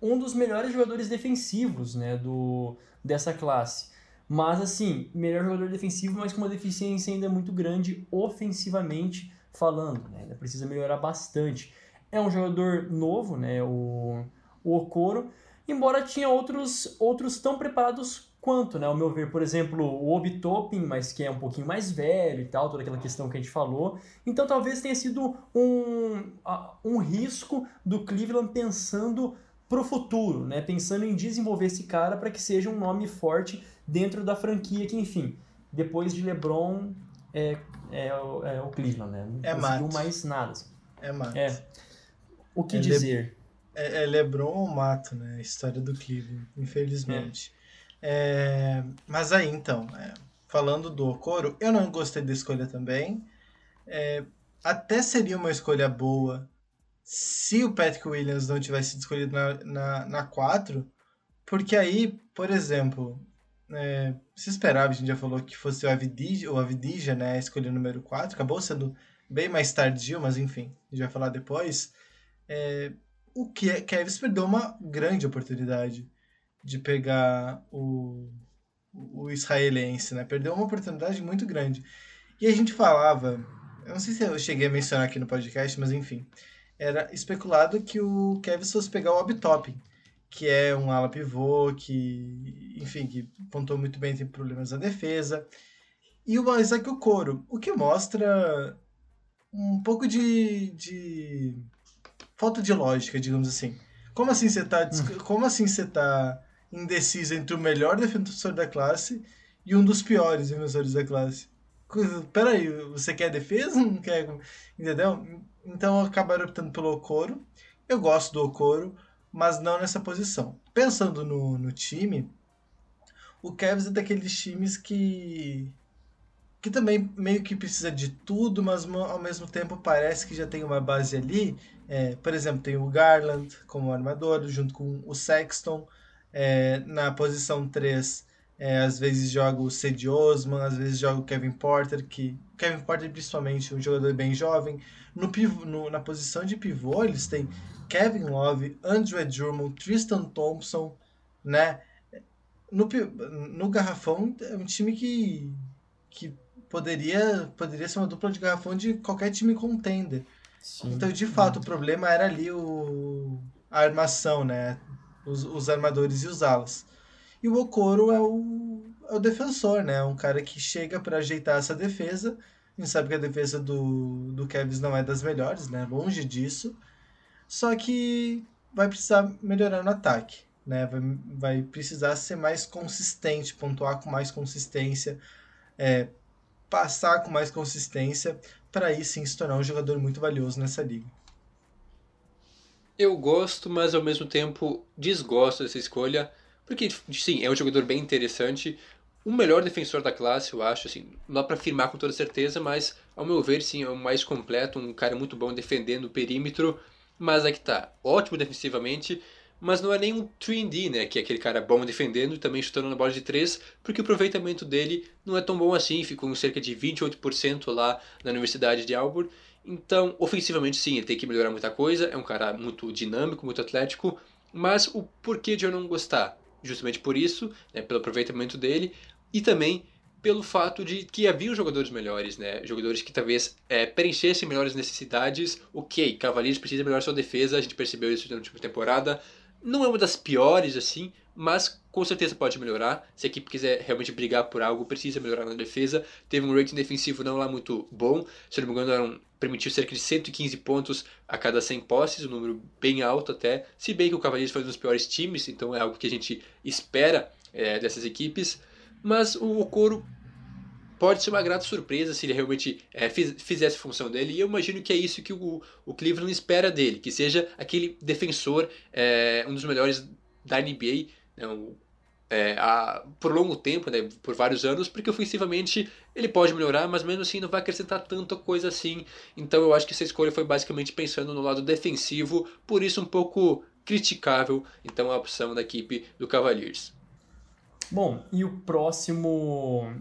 um dos melhores jogadores defensivos, né? Do, dessa classe. Mas, assim, melhor jogador defensivo, mas com uma deficiência ainda muito grande ofensivamente falando, né? Ainda precisa melhorar bastante. É um jogador novo, né? O, o Okoro, embora tinha outros, outros tão preparados quanto, né? Ao meu ver, por exemplo, o Obi Toppin, mas que é um pouquinho mais velho e tal, toda aquela questão que a gente falou. Então talvez tenha sido um, um risco do Cleveland pensando pro futuro, né? Pensando em desenvolver esse cara para que seja um nome forte dentro da franquia que, enfim, depois de LeBron é, é, o, é o Cleveland, né? Não É conseguiu mato. mais nada. É mato. É. O que É Le- dizer? É, é LeBron ou mato, né? A história do Cleveland, infelizmente. É, mas aí, então, é, falando do Okoro, eu não gostei da escolha também. Até seria uma escolha boa se o Patrick Williams não tivesse escolhido na, na, na 4, porque aí, por exemplo, é, se esperava, a gente já falou que fosse o Avidija, o né, a escolha número 4, acabou sendo bem mais tardio, mas enfim, a gente vai falar depois. É, o Ke- Kevs perdeu uma grande oportunidade de pegar o, o israelense, né? Perdeu uma oportunidade muito grande. E a gente falava, eu não sei se eu cheguei a mencionar aqui no podcast, mas enfim, era especulado que o Kevs fosse pegar o Obi-Toppin, que é um ala pivô, que, enfim, que pontuou muito bem, tem problemas na defesa. E o Isaac Okoro, o que mostra um pouco de, de falta de lógica, digamos assim. Como assim você tá, dis- como assim você tá indeciso entre o melhor defensor da classe e um dos piores defensores da classe? Peraí, você quer defesa? Não quer? Entendeu? Então acabaram optando pelo Okoro. Eu gosto do Okoro, mas não nessa posição. Pensando no, no time, o Cavs é daqueles times que que também meio que precisa de tudo, mas ao mesmo tempo parece que já tem uma base ali. É, por exemplo, tem o Garland como armador, junto com o Sexton. É, na posição 3, é, às vezes joga o Cedi Osman, às vezes joga o Kevin Porter, que Kevin Porter principalmente um jogador bem jovem. No, pivo, no- na posição de pivô, eles têm Kevin Love, Andrew Drummond, Tristan Thompson, né? No, no garrafão é um time que, que poderia, poderia ser uma dupla de garrafão de qualquer time contender. Sim. Então, de fato, o problema era ali o, a armação, né? Os, os armadores e os alas. E o Okoro é o, é o defensor, né? Um cara que chega para ajeitar essa defesa. A gente sabe que a defesa do, do Cavs não é das melhores, né? Longe disso. Só que vai precisar melhorar no ataque, né? Vai, vai precisar ser mais consistente, pontuar com mais consistência, é, passar com mais consistência para aí sim se tornar um jogador muito valioso nessa liga. Eu gosto, mas ao mesmo tempo desgosto dessa escolha, porque sim, é um jogador bem interessante, o melhor defensor da classe, eu acho, assim, não dá pra afirmar com toda certeza, mas ao meu ver, sim, é o mais completo, um cara muito bom defendendo o perímetro, mas é que tá, ótimo defensivamente, mas não é nem um 3D, né, que é aquele cara bom defendendo e também chutando na bola de 3, porque o aproveitamento dele não é tão bom assim, ficou em cerca de 28% lá na Universidade de Auburn, então, ofensivamente, sim, ele tem que melhorar muita coisa. É um cara muito dinâmico, muito atlético. Mas o porquê de eu não gostar? Justamente por isso, né, pelo aproveitamento dele. E também pelo fato de que havia jogadores melhores, né? Jogadores que talvez é, preenchessem melhores necessidades. Ok, Cavaliers precisa melhorar sua defesa, a gente percebeu isso na última temporada. Não é uma das piores, assim, mas com certeza pode melhorar. Se a equipe quiser realmente brigar por algo, precisa melhorar na defesa. Teve um rating defensivo não lá muito bom, se não me engano, eram, permitiu cerca de 115 pontos a cada 100 posses, um número bem alto até. Se bem que o Cavaliers foi um dos piores times, então é algo que a gente espera é, dessas equipes. Mas o Okoro pode ser uma grata surpresa se ele realmente é, fiz, fizesse a função dele. E eu imagino que é isso que o, o Cleveland espera dele, que seja aquele defensor, é, um dos melhores da NBA, né, é, a, por longo tempo, né, por vários anos, porque ofensivamente ele pode melhorar, mas mesmo assim não vai acrescentar tanta coisa assim. Então eu acho que essa escolha foi basicamente pensando no lado defensivo, por isso um pouco criticável então a opção da equipe do Cavaliers. Bom, e o próximo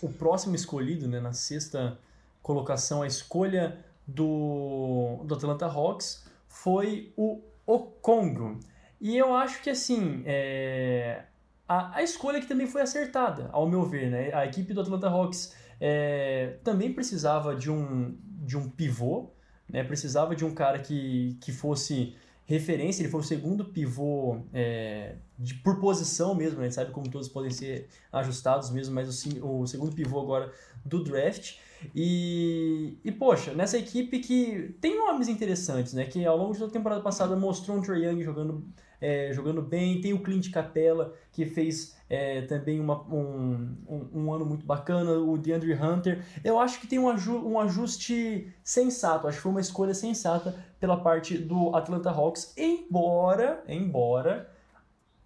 o próximo escolhido, né, na sexta colocação, a escolha do, do Atlanta Hawks foi o Okongo. E eu acho que, assim, é, a, a escolha que também foi acertada, ao meu ver, né? A equipe do Atlanta Hawks é, também precisava de um, de um pivô, né? Precisava de um cara que, que fosse referência, ele foi o segundo pivô é, de, por posição mesmo, né? a gente sabe como todos podem ser ajustados mesmo, mas o, o segundo pivô agora do draft. E, e, poxa, nessa equipe que tem nomes interessantes, né? Que ao longo da temporada passada mostrou um Trae Young jogando, é, jogando bem, tem o Clint Capella, que fez é, também uma, um, um, um, ano muito bacana, o DeAndre Hunter. Eu acho que tem um, aju um ajuste sensato, acho que foi uma escolha sensata pela parte do Atlanta Hawks, embora, embora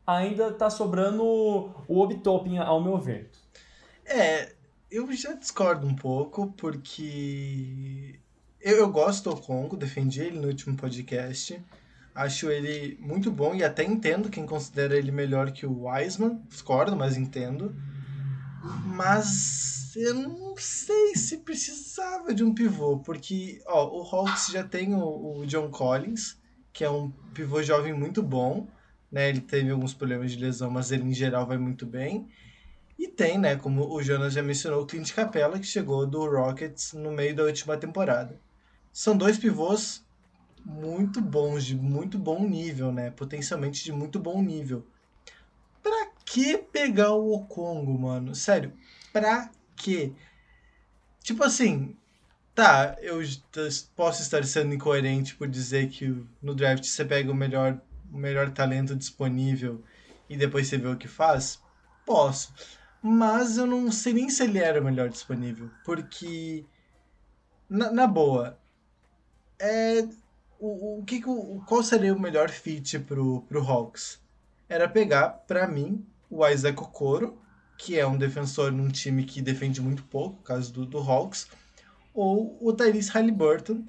ainda tá sobrando o Obitopin, ao meu ver. É, eu já discordo um pouco, porque eu, eu gosto do Congo, defendi ele no último podcast. Acho ele muito bom e até entendo quem considera ele melhor que o Wiseman. Discordo, mas entendo. Mas eu não sei se precisava de um pivô, porque ó, o Hawks já tem o, o John Collins, que é um pivô jovem muito bom. Né? Ele teve alguns problemas de lesão, mas ele em geral vai muito bem. E tem, né, como o Jonas já mencionou, o Clint Capella, que chegou do Rockets no meio da última temporada. São dois pivôs muito bons, de muito bom nível, né? Potencialmente de muito bom nível. Pra que pegar o Okongo, mano? Sério, pra que? Tipo assim, tá, eu posso estar sendo incoerente por dizer que no draft você pega o melhor, o melhor talento disponível e depois você vê o que faz? Posso. Mas eu não sei nem se ele era o melhor disponível. Porque, na, na boa, é, o, o que, qual seria o melhor fit pro, pro Hawks? Era pegar, para mim, o Isaac Okoro, que é um defensor num time que defende muito pouco, caso do, do Hawks, ou o Tyrese Halliburton,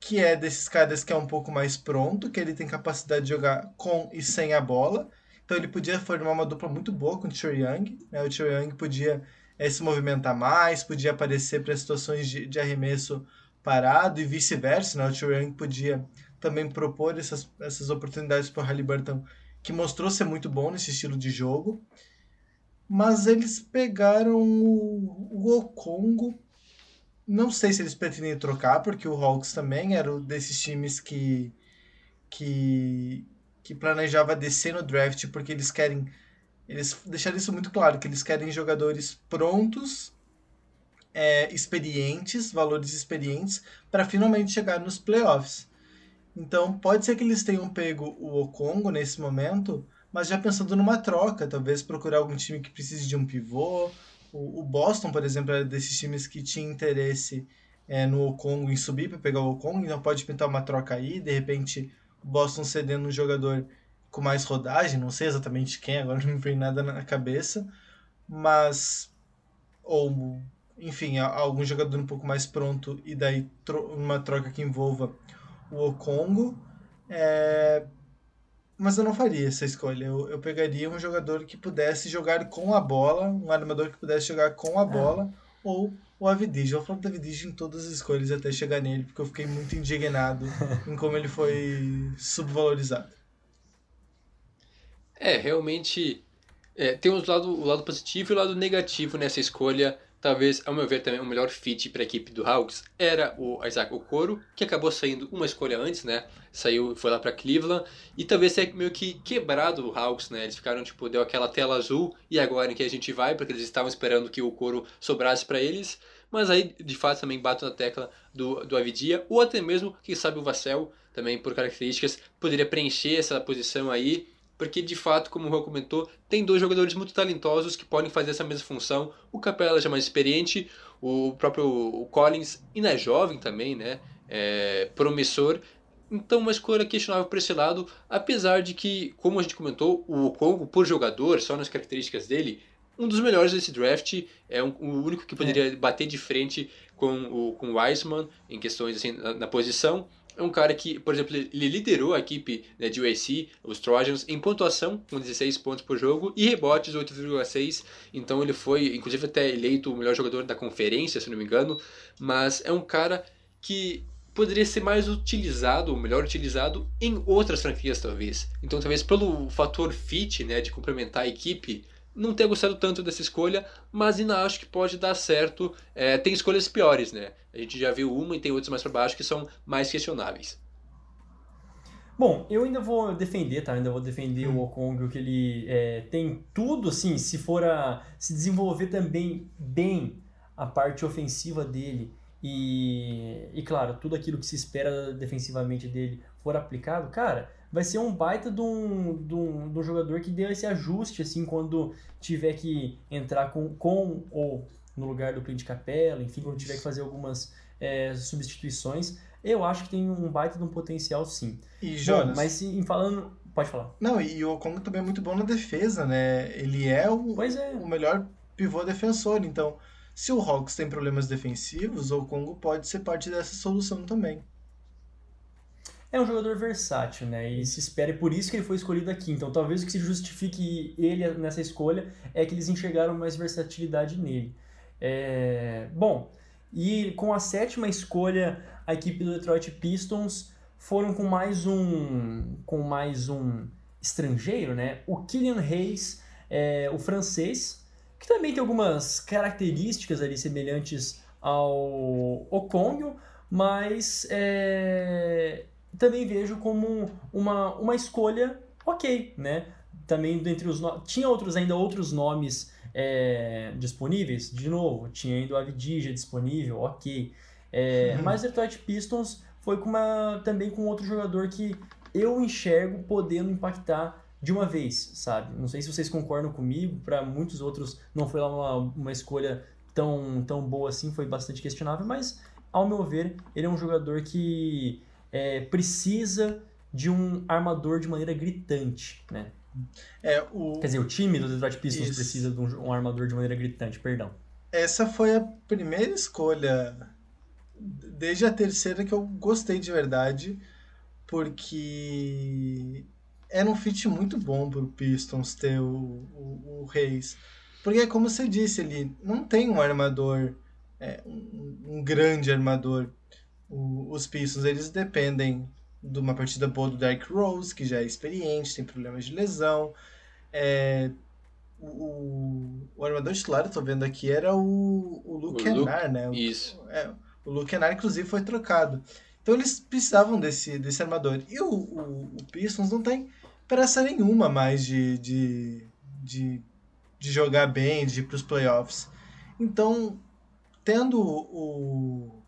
que é desses caras que é um pouco mais pronto, que ele tem capacidade de jogar com e sem a bola. Então ele podia formar uma dupla muito boa com o Trae Young. Né? O Trae Young podia é, se movimentar mais, podia aparecer para situações de, de arremesso parado e vice-versa, né? O Trae podia também propor essas, essas oportunidades para o Halliburton, que mostrou ser muito bom nesse estilo de jogo. Mas eles pegaram o, o Okongo. Não sei se eles pretendem trocar, porque o Hawks também era um desses times que, que, que planejava descer no draft, porque eles querem. Eles deixaram isso muito claro, que eles querem jogadores prontos é, experientes, valores experientes, para finalmente chegar nos playoffs. Então, pode ser que eles tenham pego o Okongo nesse momento, mas já pensando numa troca, talvez procurar algum time que precise de um pivô. O, o Boston, por exemplo, é desses times que tinha interesse é, no Okongo em subir para pegar o Okongo, então pode pintar uma troca aí, de repente o Boston cedendo um jogador com mais rodagem, não sei exatamente quem, agora não me vem nada na cabeça, mas ou enfim, algum jogador um pouco mais pronto e daí tro uma troca que envolva o Okongo. É... Mas eu não faria essa escolha. Eu, eu pegaria um jogador que pudesse jogar com a bola, um armador que pudesse jogar com a é. bola, ou o Avidij. Eu falo do Avidij em todas as escolhas até chegar nele, porque eu fiquei muito indignado em como ele foi subvalorizado. É, realmente é, tem os lado, o lado positivo e o lado negativo nessa escolha Talvez, ao meu ver, também o melhor fit para a equipe do Hawks era o Isaac Okoro, que acabou saindo uma escolha antes, né? Saiu, foi lá para Cleveland e talvez tenha meio que quebrado o Hawks, né? Eles ficaram tipo deu aquela tela azul e agora em que a gente vai, porque eles estavam esperando que o Okoro sobrasse para eles. Mas aí, de fato, também bato na tecla do, do Avidia, ou até mesmo, quem sabe, o Vassell, também por características, poderia preencher essa posição aí porque de fato, como o Juan comentou, tem dois jogadores muito talentosos que podem fazer essa mesma função. O Capela já é mais experiente, o próprio o Collins ainda é jovem também, né? É promissor. Então, uma escolha questionável por esse lado, apesar de que, como a gente comentou, o Congo, por jogador, só nas características dele, um dos melhores desse draft, é um, o único que poderia é. bater de frente com o, com o Wiseman em questões assim, na, na posição é um cara que, por exemplo, ele liderou a equipe né, de USC, os Trojans, em pontuação, com 16 pontos por jogo, e rebotes, 8,6. Então ele foi, inclusive, até eleito o melhor jogador da conferência, se não me engano. Mas é um cara que poderia ser mais utilizado, ou melhor utilizado, em outras franquias, talvez. Então, talvez pelo fator fit, né, de complementar a equipe, não ter gostado tanto dessa escolha, mas ainda acho que pode dar certo. É, tem escolhas piores, né? A gente já viu uma e tem outras mais para baixo que são mais questionáveis. Bom, eu ainda vou defender, tá? Ainda vou defender Hum. o Okongwu, que ele é, tem tudo, assim, se for a se desenvolver também bem a parte ofensiva dele e, e, claro, tudo aquilo que se espera defensivamente dele for aplicado, cara, vai ser um baita de um, de um, de um jogador que dê esse ajuste, assim, quando tiver que entrar com, com ou no lugar do Clint Capella, enfim, quando tiver que fazer algumas é, substituições. Eu acho que tem um baita de um potencial, sim. E Bom, Jonas. mas se- em falando. Pode falar. Não, e o Okongo também é muito bom na defesa, né? Ele é o, é. o melhor pivô defensor. Então, se o Hawks tem problemas defensivos, o Okongo pode ser parte dessa solução também. É um jogador versátil, né? E se espera, e por isso que ele foi escolhido aqui. Então, talvez o que se justifique ele nessa escolha é que eles enxergaram mais versatilidade nele. É, Bom, e com a sétima escolha, a equipe do Detroit Pistons foram com mais um, com mais um estrangeiro, né? O Killian Hayes, é, o francês, que também tem algumas características ali semelhantes ao Okongwu, mas é, também vejo como uma, uma escolha ok, né? Também dentre os no... tinha outros ainda outros nomes é, disponíveis, de novo, tinha ainda o Avidija disponível, ok. É, Uhum. Mas Detroit Pistons foi com uma, também com outro jogador que eu enxergo podendo impactar de uma vez, sabe? Não sei se vocês concordam comigo, para muitos outros não foi lá uma, uma escolha tão, tão boa assim, foi bastante questionável, mas ao meu ver, ele é um jogador que é, precisa de um armador de maneira gritante, né? É, o, Quer dizer, o time do Detroit Pistons Isso. precisa de um, um armador de maneira gritante, perdão. essa foi a primeira escolha, desde a terceira, que eu gostei de verdade, porque era um fit muito bom pro Pistons ter o, o, o Reis. Porque, como você disse, ele não tem um armador, é, um, um grande armador. O- os Pistons, eles dependem de uma partida boa do Derrick Rose, que já é experiente, tem problemas de lesão. É, o, o, armador titular, eu tô vendo aqui, era o, O Luke, Kennard, né? O- Isso. é, o Luke Kennard, inclusive, foi trocado. Então eles precisavam desse, desse armador. E o, o, o Pistons não tem pressa nenhuma mais de, de, de, de jogar bem, de ir para os playoffs. Então, tendo o,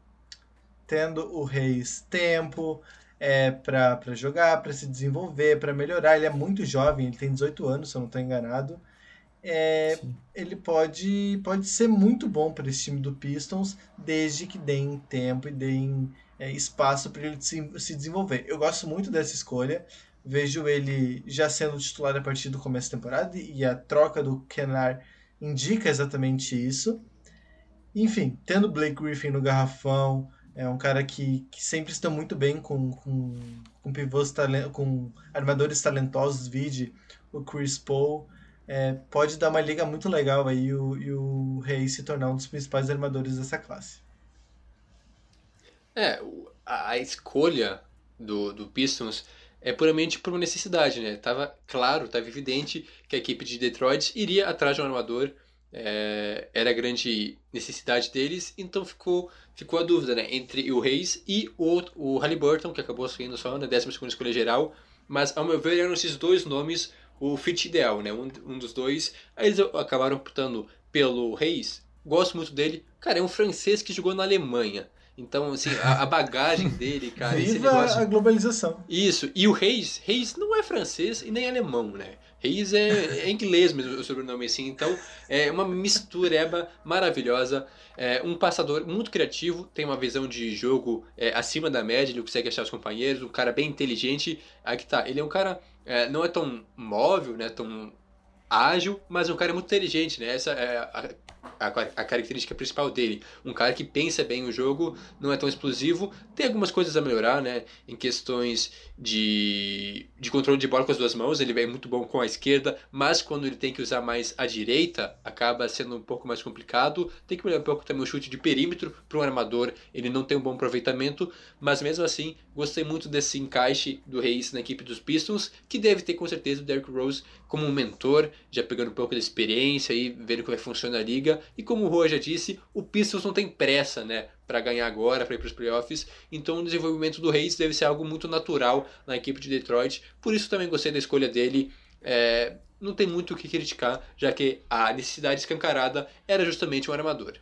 tendo o Reis tempo é, para jogar, para se desenvolver, para melhorar, ele é muito jovem, ele tem 18 anos, se eu não estou enganado. É, ele pode, pode ser muito bom para esse time do Pistons, desde que deem tempo e deem é, espaço para ele se, se desenvolver. Eu gosto muito dessa escolha, vejo ele já sendo titular a partir do começo da temporada e a troca do Kennard indica exatamente isso. Enfim, tendo Blake Griffin no garrafão, é um cara que, que sempre está muito bem com, com, com pivôs com armadores talentosos, vide o Chris Paul. É, pode dar uma liga muito legal aí e o, e o Reis se tornar um dos principais armadores dessa classe. É, a escolha do, do Pistons é puramente por uma necessidade, né? Tava claro, tava evidente que a equipe de Detroit iria atrás de um armador, é, era a grande necessidade deles, então ficou, ficou a dúvida, né? Entre o Reis e o, o Halliburton, que acabou saindo só na 12 escolha geral, mas ao meu ver eram esses dois nomes o fit ideal, né? Um, um dos dois. Aí eles acabaram optando pelo Reis. Gosto muito dele. Cara, é um francês que jogou na Alemanha. Então, assim, a, a bagagem dele, cara, esse Viva negócio. a globalização. Isso, e o Reis, Reis não é francês e nem alemão, né? Reis é, é inglês mesmo o sobrenome assim, então é uma mistureba maravilhosa. É um passador muito criativo, tem uma visão de jogo é, acima da média, ele consegue achar os companheiros, um cara bem inteligente. Aí que tá, ele é um cara, é, não é tão móvel, né? Tão ágil, mas um cara muito inteligente, né? Essa é a, a, característica principal dele. Um cara que pensa bem o jogo, não é tão explosivo, tem algumas coisas a melhorar, né? Em questões de, de controle de bola com as duas mãos, ele é muito bom com a esquerda, mas quando ele tem que usar mais a direita, acaba sendo um pouco mais complicado. Tem que melhorar um pouco também o chute de perímetro para um armador, ele não tem um bom aproveitamento, mas mesmo assim, gostei muito desse encaixe do Reis na equipe dos Pistons, que deve ter com certeza o Derrick Rose como um mentor, já pegando um pouco da experiência e vendo como é que funciona a liga. E como o Rua já disse, o Pistons não tem pressa, né? Para ganhar agora, para ir para os playoffs. Então o desenvolvimento do Reis deve ser algo muito natural na equipe de Detroit. Por isso também gostei da escolha dele. É, não tem muito o que criticar, já que a necessidade escancarada era justamente um armador.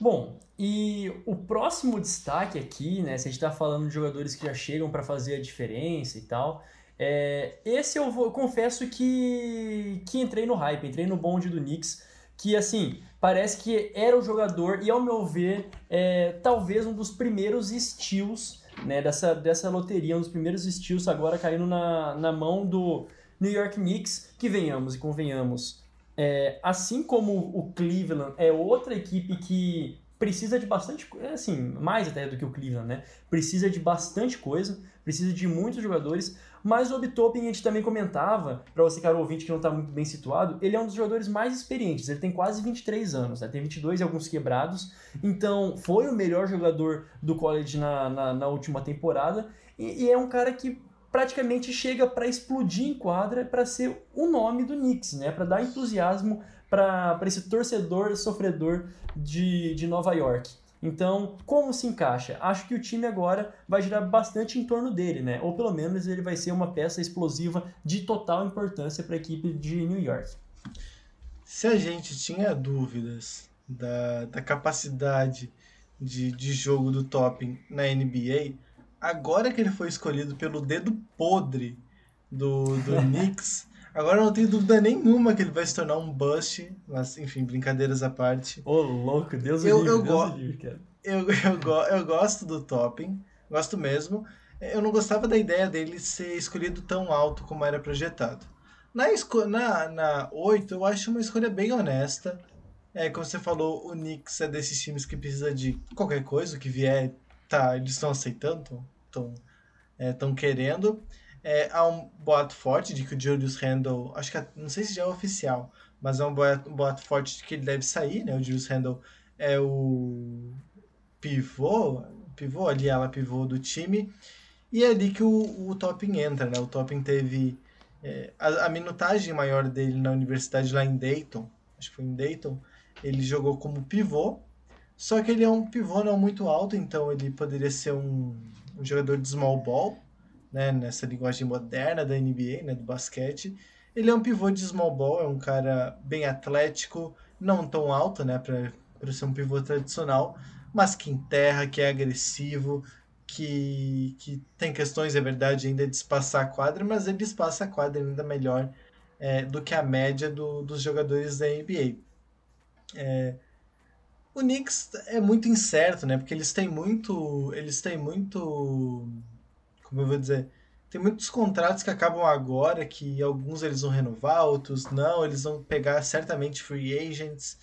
Bom, e o próximo destaque aqui, né? Se a gente está falando de jogadores que já chegam para fazer a diferença e tal, é, esse eu, vou, eu confesso que, que entrei no hype, entrei no bonde do Knicks, que assim, parece que era o jogador, e ao meu ver, é, talvez um dos primeiros estilos né, dessa, dessa loteria, um dos primeiros estilos agora caindo na, na mão do New York Knicks, que venhamos e convenhamos. É, assim como o Cleveland é outra equipe que precisa de bastante, assim, mais até do que o Cleveland, né? Precisa de bastante coisa, precisa de muitos jogadores, mas o Obitopin a gente também comentava, para você cara ouvinte que não está muito bem situado, ele é um dos jogadores mais experientes, ele tem quase 23 anos, né? tem 22 e alguns quebrados, então foi o melhor jogador do college na, na, na última temporada, e, e é um cara que praticamente chega para explodir em quadra para ser o nome do Knicks, né? Para dar entusiasmo para esse torcedor sofredor de, de Nova York. Então, como se encaixa? Acho que o time agora vai girar bastante em torno dele, né? Ou pelo menos ele vai ser uma peça explosiva de total importância para a equipe de New York. Se a gente tinha dúvidas da, da capacidade de, de jogo do Topping na NBA, agora que ele foi escolhido pelo dedo podre do, do Knicks, agora eu não tenho dúvida nenhuma que ele vai se tornar um bust, mas enfim, brincadeiras à parte. Ô, louco, Deus Eu- livre, eu Deus livre, cara. Eu, eu, go- eu gosto do Topping, gosto mesmo. Eu não gostava da ideia dele ser escolhido tão alto como era projetado. Na, na, na 8, eu acho uma escolha bem honesta. É, como você falou, o Knicks é desses times que precisa de qualquer coisa, o que vier, tá, eles estão aceitando, estão é, tão querendo. É, há um boato forte de que o Julius Randle, acho que é- não sei se já é oficial, mas é um boato, um boato forte de que ele deve sair, né? O Julius Randle é o pivô, pivô ali, ela pivô do time. E é ali que o, o Topping entra, né? O Topping teve é, a, a minutagem maior dele na universidade lá em Dayton, acho que foi em Dayton, ele jogou como pivô, só que ele é um pivô não muito alto, então ele poderia ser um, um jogador de small ball, né? Nessa linguagem moderna da NBA, né? Do basquete. Ele é um pivô de small ball, é um cara bem atlético, não tão alto, né? Para ser um pivô tradicional, mas que enterra, que é agressivo, que, que tem questões, é verdade, ainda de espaçar a quadra, mas ele espaça a quadra ainda melhor é, do que a média do- dos jogadores da NBA. É, o Knicks é muito incerto, né? Porque eles têm muito. Eles têm muito. Como eu vou dizer? Tem muitos contratos que acabam agora, que alguns eles vão renovar, outros não, eles vão pegar certamente free agents.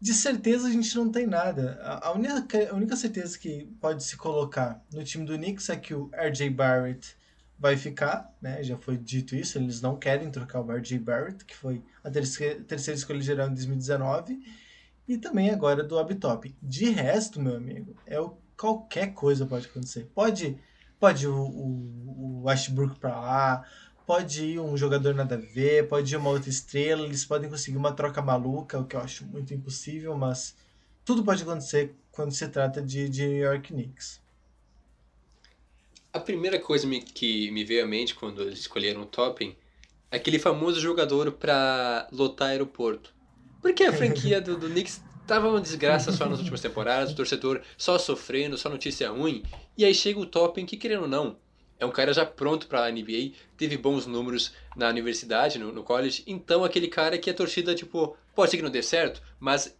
De certeza a gente não tem nada. A única, a única certeza que pode se colocar no time do Knicks é que o RJ Barrett vai ficar, né? Já foi dito isso, eles não querem trocar o RJ Barrett, que foi a terceira, terceira escolha geral em 2019, e também agora do Abtop. De resto, meu amigo, é o, qualquer coisa pode acontecer. Pode, pode o, o, o Westbrook pra lá, pode ir um jogador nada a ver, pode ir uma outra estrela, eles podem conseguir uma troca maluca, o que eu acho muito impossível, mas tudo pode acontecer quando se trata de, de New York Knicks. A primeira coisa me- que me veio à mente quando eles escolheram o Topping é aquele famoso jogador pra lotar aeroporto. Porque a franquia do, do Knicks tava uma desgraça só nas últimas temporadas, o torcedor só sofrendo, só notícia ruim. E aí chega o Topping que, querendo ou não, é um cara já pronto pra NBA, teve bons números na universidade, no, no college. Então, aquele cara que a torcida, tipo, pode ser que não dê certo, mas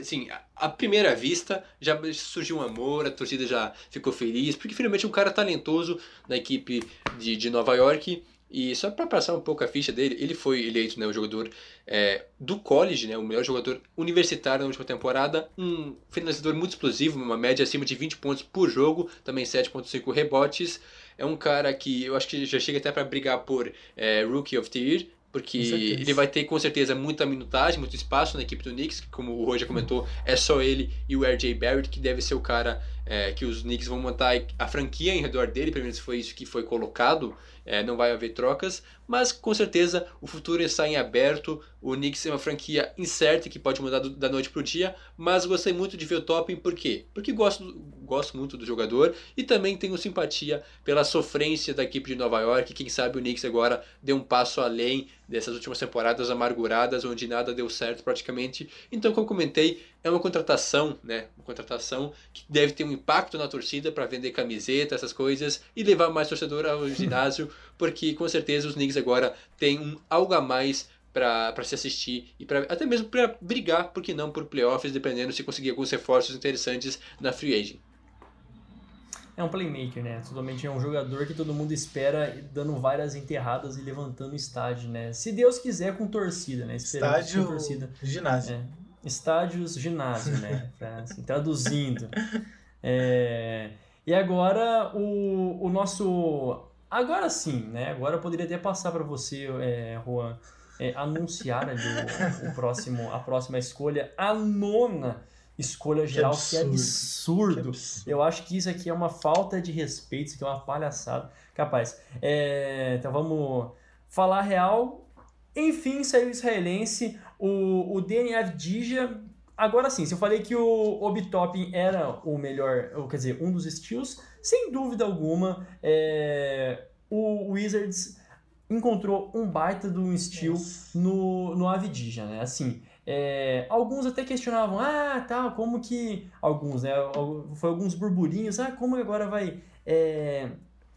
assim, a- à primeira vista já surgiu um amor, a torcida já ficou feliz, porque finalmente um cara talentoso na equipe de, de Nova York. E só para passar um pouco a ficha dele, ele foi eleito né, o jogador é, do college, né, o melhor jogador universitário na última temporada, um finalizador muito explosivo, uma média acima de 20 pontos por jogo, também 7.5 rebotes. É um cara que eu acho que já chega até para brigar por é, Rookie of the Year, porque ele vai ter com certeza muita minutagem, muito espaço na equipe do Knicks, que, como o já comentou, é só ele e o RJ Barrett que deve ser o cara é, que os Knicks vão montar a franquia em redor dele, pelo menos foi isso que foi colocado, é, não vai haver trocas, mas com certeza o futuro está em aberto. O Knicks é uma franquia incerta que pode mudar do, da noite para o dia, mas gostei muito de ver o Toppin, por quê? Porque gosto, gosto muito do jogador e também tenho simpatia pela sofrência da equipe de Nova York. Quem sabe o Knicks agora dê um passo além dessas últimas temporadas amarguradas, onde nada deu certo praticamente. Então, como comentei, é uma contratação, né? Uma contratação que deve ter um impacto na torcida para vender camiseta, essas coisas, e levar mais torcedor ao ginásio, porque com certeza os Knicks agora têm um algo a mais para se assistir e pra, até mesmo para brigar, por que não, por playoffs, dependendo se conseguir alguns reforços interessantes na free agent. É um playmaker, né? Totalmente é um jogador que todo mundo espera dando várias enterradas e levantando estádio, né? Se Deus quiser com torcida, né? Esperamos estádio com torcida. ginásio. É. Estádios ginásio, né? Pra, assim, traduzindo. É... E agora o, o nosso. Agora sim, né? Agora eu poderia até passar para você, é, Juan, é, anunciar ali o, o, próximo, a próxima escolha, a nona escolha geral, que, que, é absurdo. que, absurdo. Eu acho que isso aqui é uma falta de respeito, isso aqui é uma palhaçada. Capaz. É, então vamos falar real. Enfim, saiu o israelense, o, o DNF Dija. Agora sim, se eu falei que o Obitopin era o melhor, ou quer dizer, um dos estilos, sem dúvida alguma, é, o Wizards encontrou um baita um estilo no, no Avidija, né? Assim, é, alguns até questionavam, ah, tá, como que. Alguns, né? Foi alguns burburinhos, ah, como agora vai é,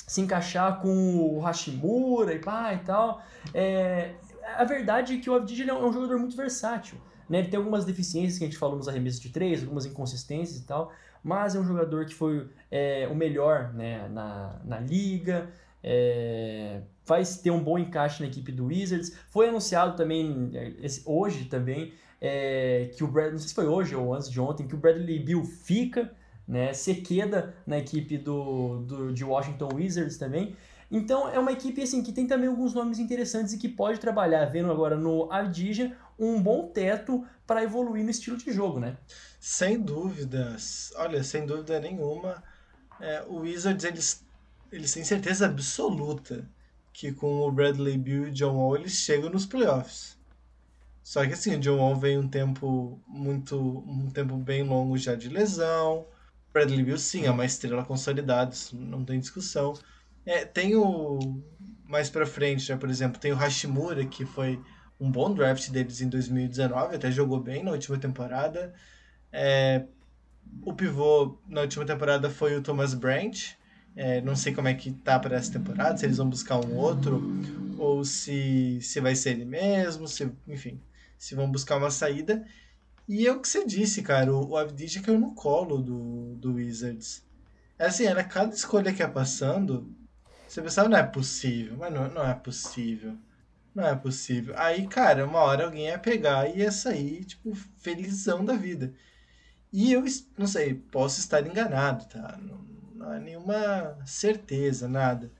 se encaixar com o Hashimura e pá e tal. É, a verdade é que o Avdija é um jogador muito versátil. Né? Ele tem algumas deficiências que a gente falou nos arremessos de três, algumas inconsistências e tal, mas é um jogador que foi é, o melhor né, na, na liga. É, vai ter um bom encaixe na equipe do Wizards. Foi anunciado também é, esse, hoje também é, que o Brad, não sei se foi hoje ou antes de ontem, que o Bradley Bill fica, né, se queda na equipe do, do, de Washington Wizards também. Então é uma equipe assim que tem também alguns nomes interessantes e que pode trabalhar, vendo agora no Avdija, um bom teto para evoluir no estilo de jogo, né? Sem dúvidas. Olha, sem dúvida nenhuma, é, o Wizards eles eles têm certeza absoluta que com o Bradley Bill e John Wall eles chegam nos playoffs. Só que assim, o John Wall vem um tempo muito. um tempo bem longo já de lesão. Bradley Bill sim, é uma estrela consolidada, isso não tem discussão. É, tem o. Mais pra frente, né, por exemplo, tem o Hashimura, que foi um bom draft deles em 2019, até jogou bem na última temporada. É, o pivô na última temporada foi o Thomas Brandt, é, não sei como é que tá para essa temporada, se eles vão buscar um outro, ou se, se vai ser ele mesmo, se, enfim, se vão buscar uma saída. E é o que você disse, cara, o, o Avdija caiu no colo do, do Wizards. É assim, era cada escolha que ia passando, você pensava, não é possível, mas não, não é possível. Não é possível. Aí, cara, uma hora alguém ia pegar e ia sair, tipo, felizão da vida. E eu, não sei, posso estar enganado, tá? Não, não é nenhuma certeza, nada.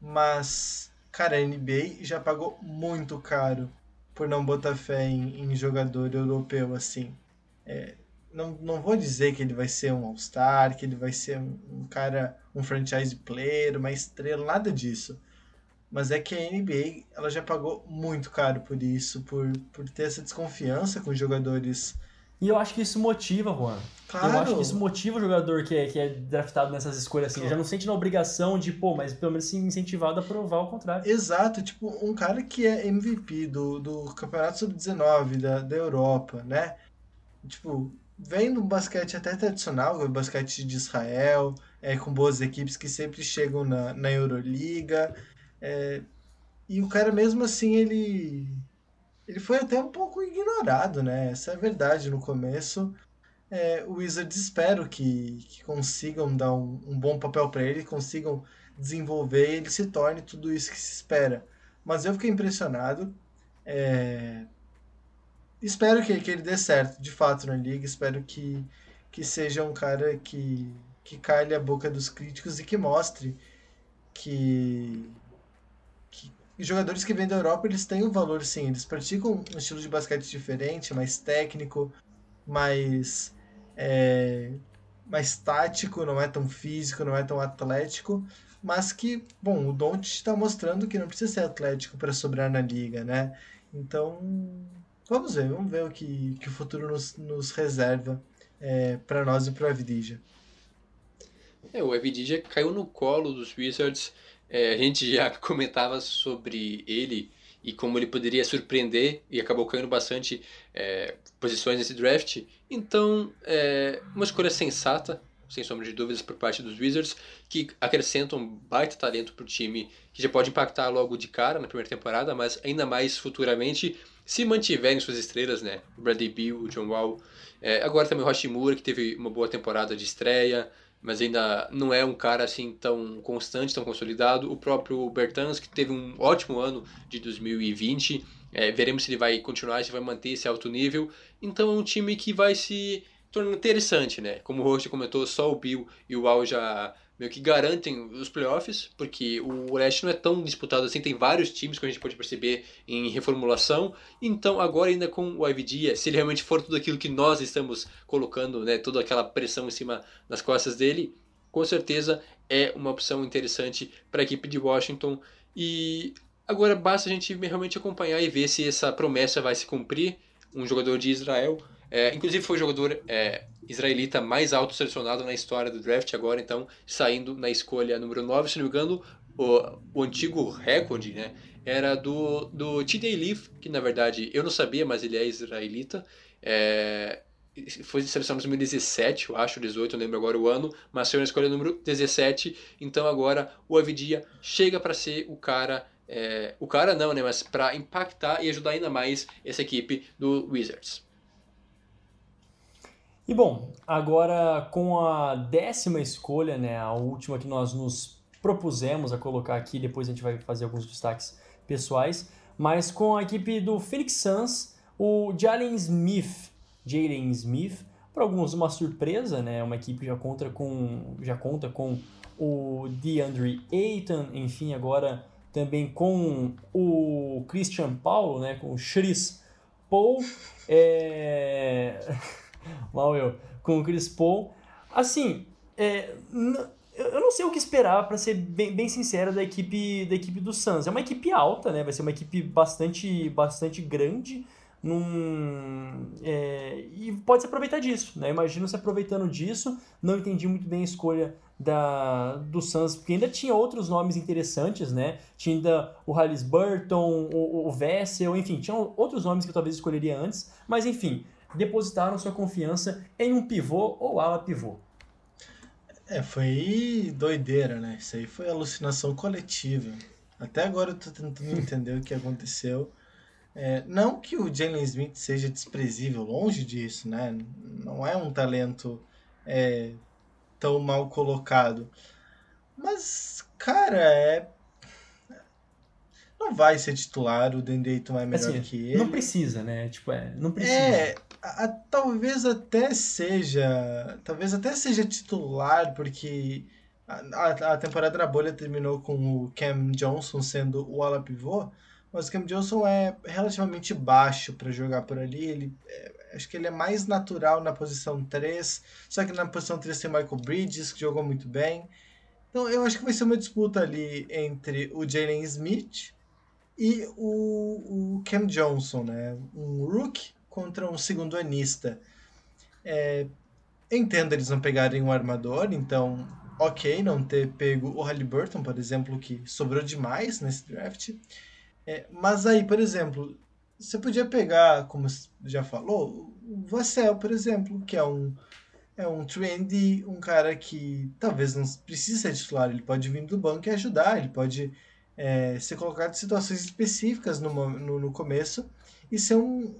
Mas, cara, a NBA já pagou muito caro por não botar fé em, em jogador europeu assim. É, não, não vou dizer que ele vai ser um All-Star, que ele vai ser um, cara, um franchise player, uma estrela, nada disso. Mas é que a NBA ela já pagou muito caro por isso, por, por ter essa desconfiança com jogadores e eu acho que isso motiva, Juan. Claro. Eu acho que isso motiva o jogador que é, que é draftado nessas escolhas assim. Claro. Já não sente na obrigação de, pô, mas pelo menos se incentivado a provar o contrário. Exato. Tipo, um cara que é MVP do, do Campeonato Sub-19 da, da Europa, né? Tipo, vem no basquete até tradicional, o basquete de Israel, é, com boas equipes que sempre chegam na, na Euroliga. É, e o cara mesmo assim, ele ele foi até um pouco ignorado, né? Essa é a verdade no começo. É, o Wizards espero que, que consigam dar um, um bom papel para ele, consigam desenvolver ele se torne tudo isso que se espera. Mas eu fiquei impressionado. É... Espero que, que ele dê certo, de fato, na liga. Espero que, que seja um cara que, que calhe a boca dos críticos e que mostre que, e jogadores que vêm da Europa, eles têm um valor, sim. Eles praticam um estilo de basquete diferente, mais técnico, mais. É, mais tático, não é tão físico, não é tão atlético, mas que, bom, o Doncic está mostrando que não precisa ser atlético para sobrar na liga, né? Então, vamos ver, vamos ver o que, que o futuro nos, nos reserva é, para nós e para o Evidija. É, o Evidija caiu no colo dos Wizards. É, a gente já comentava sobre ele e como ele poderia surpreender e acabou caindo bastante é, posições nesse draft. Então, é uma escolha sensata, sem sombra de dúvidas, por parte dos Wizards, que acrescentam um baita talento para o time, que já pode impactar logo de cara na primeira temporada, mas ainda mais futuramente, se mantiverem suas estrelas, né? O Bradley Beal, o John Wall, é, agora também o Hashimura, que teve uma boa temporada de estreia, mas ainda não é um cara assim tão constante, tão consolidado. O próprio Bertans, que teve um ótimo ano de 2020, é, veremos se ele vai continuar, se vai manter esse alto nível. Então é um time que vai se tornando interessante, né? Como o Rocha comentou, só o Bill e o Al já meio que garantem os playoffs, porque o leste não é tão disputado assim, tem vários times que a gente pode perceber em reformulação. Então, agora ainda com o IVD, se ele realmente for tudo aquilo que nós estamos colocando, né, toda aquela pressão em cima das costas dele, com certeza é uma opção interessante para a equipe de Washington. E agora basta a gente realmente acompanhar e ver se essa promessa vai se cumprir. Um jogador de Israel é, inclusive foi o jogador é, israelita mais alto selecionado na história do draft agora, então saindo na escolha número 9, se não me engano, o, o antigo recorde né, era do, do T.J. Leaf, que na verdade eu não sabia, mas ele é israelita. É, foi selecionado em 2017, eu acho, 18, não lembro agora o ano, mas saiu na escolha número 17. Então agora o Avidia chega para ser o cara, é, o cara não, né, mas para impactar e ajudar ainda mais essa equipe do Wizards. E bom, agora com a décima escolha, né, a última que nós nos propusemos a colocar aqui, depois a gente vai fazer alguns destaques pessoais, mas com a equipe do Phoenix Suns, o Jalen Smith, Jalen Smith, para alguns uma surpresa, né, uma equipe já conta com já conta com o DeAndre Ayton, enfim, agora também com o Christian Paulo, né, com o Chris Paul, é... mal eu, com o Chris Paul. Assim, é, eu não sei o que esperar, para ser bem, bem sincero, da equipe, da equipe do Suns. É uma equipe alta, né? Vai ser uma equipe bastante, bastante grande. Num, é, e pode se aproveitar disso, né? Imagino se aproveitando disso. Não entendi muito bem a escolha da, do Suns, porque ainda tinha outros nomes interessantes, né? Tinha ainda o Hollis Burton, o, o Vessel, enfim, tinha outros nomes que eu talvez escolheria antes, mas enfim, depositaram sua confiança em um pivô ou ala pivô. É, foi doideira, né? Isso aí foi alucinação coletiva. Até agora eu tô tentando entender o que aconteceu. É, não que o Jalen Smith seja desprezível, longe disso, né? Não é um talento é, tão mal colocado. Mas, cara, é. Não vai ser titular, o Dendeyton é melhor assim, que ele. Não precisa, né? Tipo, é, não precisa. É, a, talvez até seja. Talvez até seja titular, porque a, a, temporada na bolha terminou com o Cam Johnson sendo o ala pivô, mas o Cam Johnson é relativamente baixo para jogar por ali. Ele, é, acho que ele é mais natural na posição 3, só que na posição 3 tem Michael Bridges, que jogou muito bem. Então eu acho que vai ser uma disputa ali entre o Jalen Smith e o, o Cam Johnson, né? Um rookie contra um segundo anista. É, entendo eles não pegarem um armador, então ok não ter pego o Halliburton, por exemplo, que sobrou demais nesse draft. É, mas aí, por exemplo, você podia pegar, como já falou, o Vassell, por exemplo, que é um é um trendy, um cara que talvez não precise ser titular, ele pode vir do banco e ajudar, ele pode é, ser colocado em situações específicas no, no, no começo e ser um,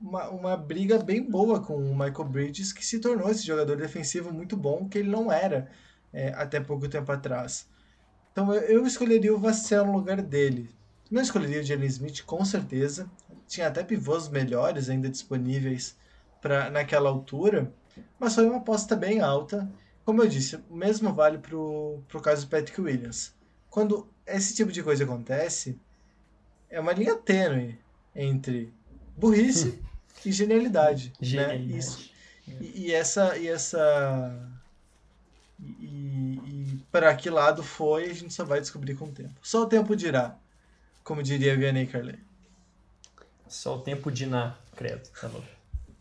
uma, uma briga bem boa com o Michael Bridges, que se tornou esse jogador defensivo muito bom, que ele não era é, até pouco tempo atrás. Então eu, eu escolheria o Vassell no lugar dele. Não escolheria o Jalen Smith, com certeza. Tinha até pivôs melhores ainda disponíveis para naquela altura, mas foi uma aposta bem alta. Como eu disse, o mesmo vale para o caso do Patrick Williams. Quando esse tipo de coisa acontece, é uma linha tênue entre burrice e genialidade. Genialidade. Né? Isso. E, e, essa, e essa, E, e para que lado foi, a gente só vai descobrir com o tempo. Só o tempo dirá, como diria Vianney Carley. Só o tempo de na, credo, tá louco.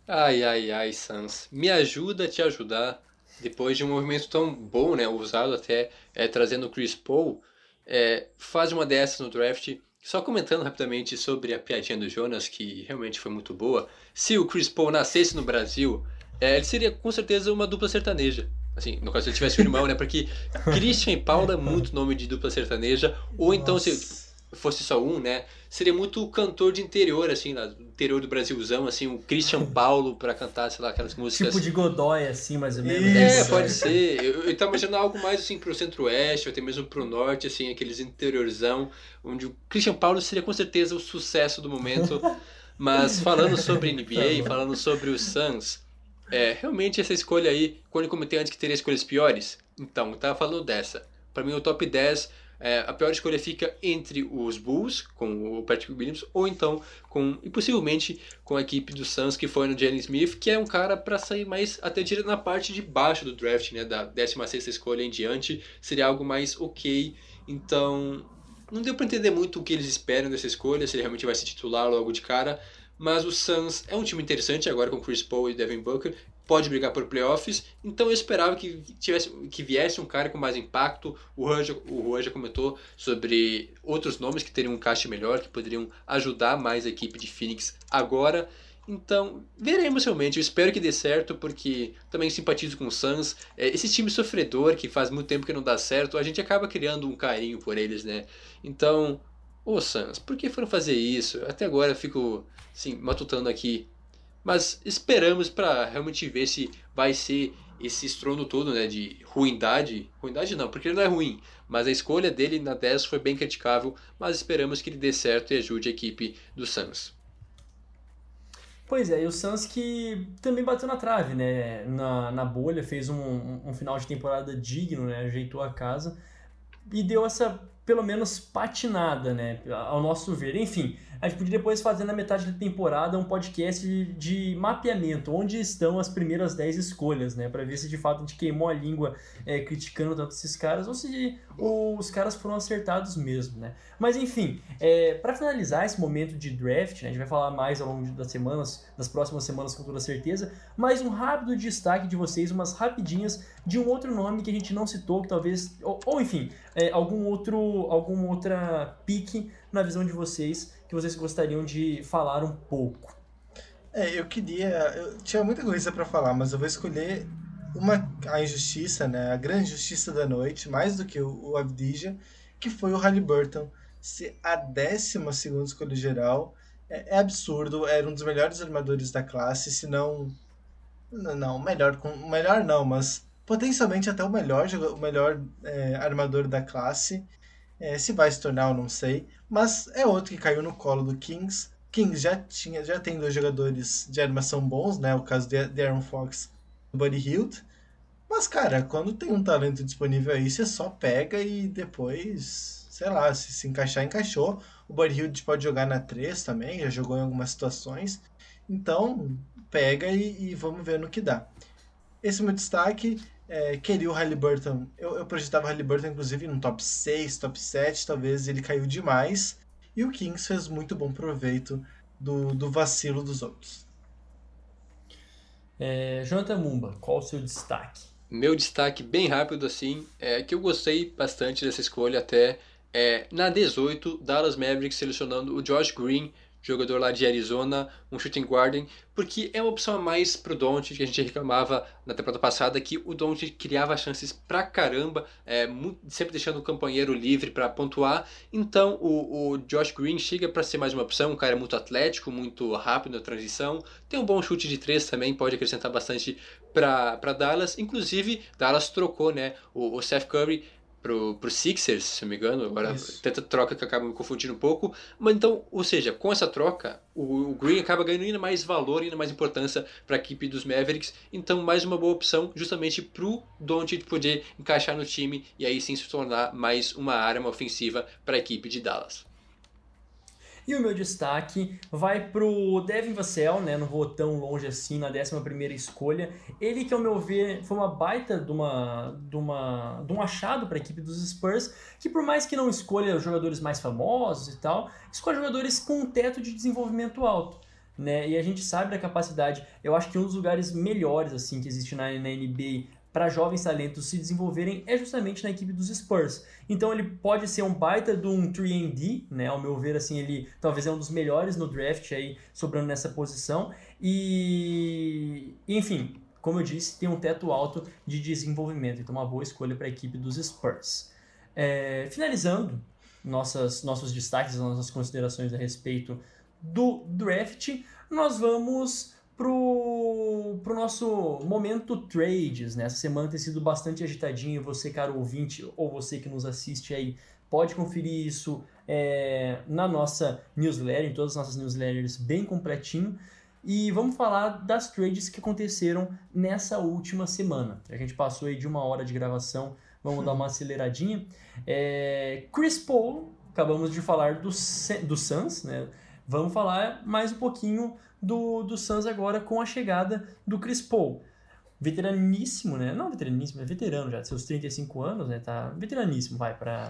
Ai, ai, ai, Sans. Me ajuda a te ajudar. Depois de um movimento tão bom, né? Usado até é, trazendo o Chris Paul. É, faz uma dessas no draft. Só comentando rapidamente sobre a piadinha do Jonas, que realmente foi muito boa. Se o Chris Paul nascesse no Brasil, é, ele seria com certeza uma dupla sertaneja. Assim, no caso, se ele tivesse um irmão, né? Porque Christian e Paula é muito nome de dupla sertaneja. Ou então, se fosse só um, né? Seria muito cantor de interior, assim, lá, do interior do Brasilzão, assim, o Christian Paulo pra cantar, sei lá, aquelas músicas. Tipo de Godoy, assim, mais ou menos. É, Isso, pode ser. Eu, eu tava imaginando algo mais assim pro centro-oeste, ou até mesmo pro norte, assim, aqueles interiorzão, onde o Christian Paulo seria com certeza o sucesso do momento. Mas falando sobre NBA, falando sobre o Suns, é, realmente essa escolha aí, quando eu comentei antes que teria escolhas piores, então, eu tava falando dessa. Pra mim, o top 10, é, a pior escolha fica entre os Bulls, com o Patrick Williams, ou então com, e possivelmente com a equipe do Suns, que foi no Jalen Smith, que é um cara para sair mais até direto na parte de baixo do draft, né, da 16ª escolha em diante, seria algo mais ok. Então, não deu para entender muito o que eles esperam dessa escolha, se ele realmente vai se titular logo de cara, mas o Suns é um time interessante agora com Chris Paul e Devin Booker, pode brigar por playoffs, então eu esperava que tivesse que viesse um cara com mais impacto. O Juan já, o Juan já comentou sobre outros nomes que teriam um caixa melhor, que poderiam ajudar mais a equipe de Phoenix agora. Então, veremos realmente. Eu espero que dê certo, porque também simpatizo com o Suns. É, esse time sofredor, que faz muito tempo que não dá certo, a gente acaba criando um carinho por eles, né? Então, ô Suns, por que foram fazer isso? Até agora eu fico, assim, matutando aqui. Mas esperamos para realmente ver se vai ser esse estrondo todo, né, de ruindade. Ruindade não, porque ele não é ruim. Mas a escolha dele na 10 foi bem criticável. Mas esperamos que ele dê certo e ajude a equipe do Suns. Pois é, e o Suns que também bateu na trave, né? Na, na bolha, fez um, um, final de temporada digno, né? Ajeitou a casa e deu essa, pelo menos, patinada, né? Ao nosso ver. Enfim, a gente podia depois fazer na metade da temporada um podcast de, mapeamento, onde estão as primeiras 10 escolhas, né? Pra ver se de fato a gente queimou a língua é, criticando tanto esses caras ou se os caras foram acertados mesmo, né? Mas enfim, é, para finalizar esse momento de draft, né, a gente vai falar mais ao longo das semanas, das próximas semanas com toda certeza, mas um rápido destaque de vocês, umas rapidinhas de um outro nome que a gente não citou, que talvez, ou, ou enfim, é, algum outro, algum outra pique na visão de vocês que vocês gostariam de falar um pouco. É, eu queria. Eu tinha muita coisa pra falar, mas eu vou escolher uma a injustiça, né? A grande injustiça da noite, mais do que o, o Avdija, que foi o Halliburton ser a 12 escolha geral. É, é absurdo, era um dos melhores armadores da classe, se não. Não, melhor, com, melhor não, mas potencialmente até o melhor, o melhor é, armador da classe. É, se vai se tornar, eu não sei. Mas é outro que caiu no colo do Kings. Kings já tinha, já tem dois jogadores de armação bons, né? O caso de, de Aaron Fox e Buddy Hield. Mas, cara, quando tem um talento disponível aí, você só pega e depois, sei lá, se se encaixar, encaixou. O Buddy Hield pode jogar na 3 também, já jogou em algumas situações. Então, pega e, e vamos ver no que dá. Esse é o meu destaque. É, queria o Halliburton. Eu, eu projetava o Halliburton, inclusive, no top 6, top 7. Talvez ele caiu demais. E o Kings fez muito bom proveito do, do vacilo dos outros. É, Jonathan Mumba, qual o seu destaque? Meu destaque bem rápido assim é que eu gostei bastante dessa escolha até é, na 18 Dallas Mavericks selecionando o Josh Green, jogador lá de Arizona, um shooting guard, porque é uma opção a mais pro Doncic que a gente reclamava na temporada passada que o Doncic criava chances pra caramba, é, sempre deixando o companheiro livre pra pontuar. Então o, o Josh Green chega pra ser mais uma opção, um cara muito atlético, muito rápido na transição, tem um bom chute de três também, pode acrescentar bastante para Dallas. Inclusive, Dallas trocou né, o, o Seth Curry pro, pro Sixers, se não me engano. Agora, Isso. tanta troca que acaba me confundindo um pouco. Mas então, ou seja, com essa troca, o, o Green acaba ganhando ainda mais valor, ainda mais importância para a equipe dos Mavericks. Então, mais uma boa opção justamente pro Doncic poder encaixar no time e aí sim se tornar mais uma arma ofensiva para a equipe de Dallas. E o meu destaque vai pro Devin Vassell, né? Não vou tão longe assim na 11 primeira escolha. Ele que, ao meu ver, foi uma baita de, uma, de, uma, de um achado para a equipe dos Spurs, que por mais que não escolha jogadores mais famosos e tal, escolhe jogadores com um teto de desenvolvimento alto. Né? E a gente sabe da capacidade. Eu acho que um dos lugares melhores assim que existe na, na NBA para jovens talentos se desenvolverem é justamente na equipe dos Spurs. Então ele pode ser um baita de um 3D, né? Ao meu ver, assim, ele talvez é um dos melhores no draft aí, sobrando nessa posição. E, enfim, como eu disse, tem um teto alto de desenvolvimento. Então, uma boa escolha para a equipe dos Spurs. É, finalizando nossas, nossos destaques, nossas considerações a respeito do draft, nós vamos pro, pro nosso momento trades, né? Essa semana tem sido bastante agitadinho. Você, caro ouvinte, ou você que nos assiste aí, pode conferir isso é, na nossa newsletter, em todas as nossas newsletters, bem completinho. E vamos falar das trades que aconteceram nessa última semana. A gente passou aí de uma hora de gravação, vamos dar uma aceleradinha. É, Chris Paul, acabamos de falar do, do Suns, né? Vamos falar mais um pouquinho do, do Suns agora com a chegada do Chris Paul. Veteraníssimo, né? Não veteraníssimo, é veterano já, seus 35 anos, né? Tá veteraníssimo, vai, para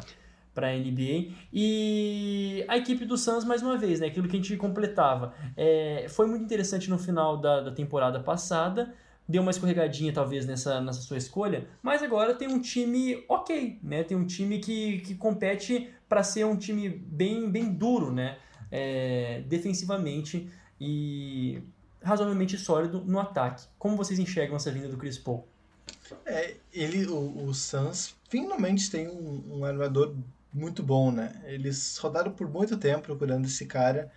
para a NBA. E a equipe do Suns, mais uma vez, né? Aquilo que a gente completava. É, foi muito interessante no final da, da temporada passada. Deu uma escorregadinha, talvez, nessa, nessa sua escolha. Mas agora tem um time ok, né? Tem um time que, que compete para ser um time bem, bem duro, né? É, defensivamente e razoavelmente sólido no ataque. Como vocês enxergam essa vinda do Chris Paul? É, ele, o, o Suns finalmente tem um, um armador muito bom, né? Eles rodaram por muito tempo procurando esse cara,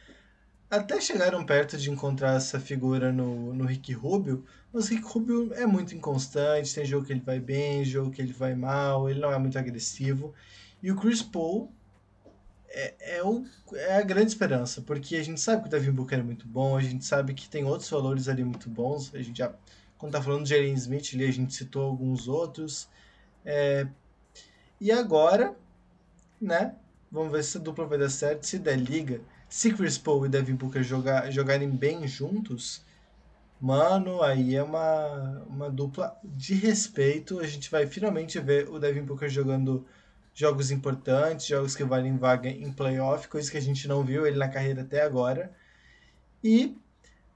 até chegaram perto de encontrar essa figura no, no Rick Rubio, mas o Rick Rubio é muito inconstante, tem jogo que ele vai bem, jogo que ele vai mal, ele não é muito agressivo. E o Chris Paul é, é, o, é a grande esperança, porque a gente sabe que o Devin Booker é muito bom, a gente sabe que tem outros valores ali muito bons, a gente já, quando tá falando de Jalen Smith ali, a gente citou alguns outros, é, e agora, né, vamos ver se a dupla vai dar certo, se der liga, se Chris Paul e Devin Booker jogar, jogarem bem juntos, mano, aí é uma, uma dupla de respeito, a gente vai finalmente ver o Devin Booker jogando jogos importantes, jogos que valem vaga em playoff, coisa que a gente não viu ele na carreira até agora. E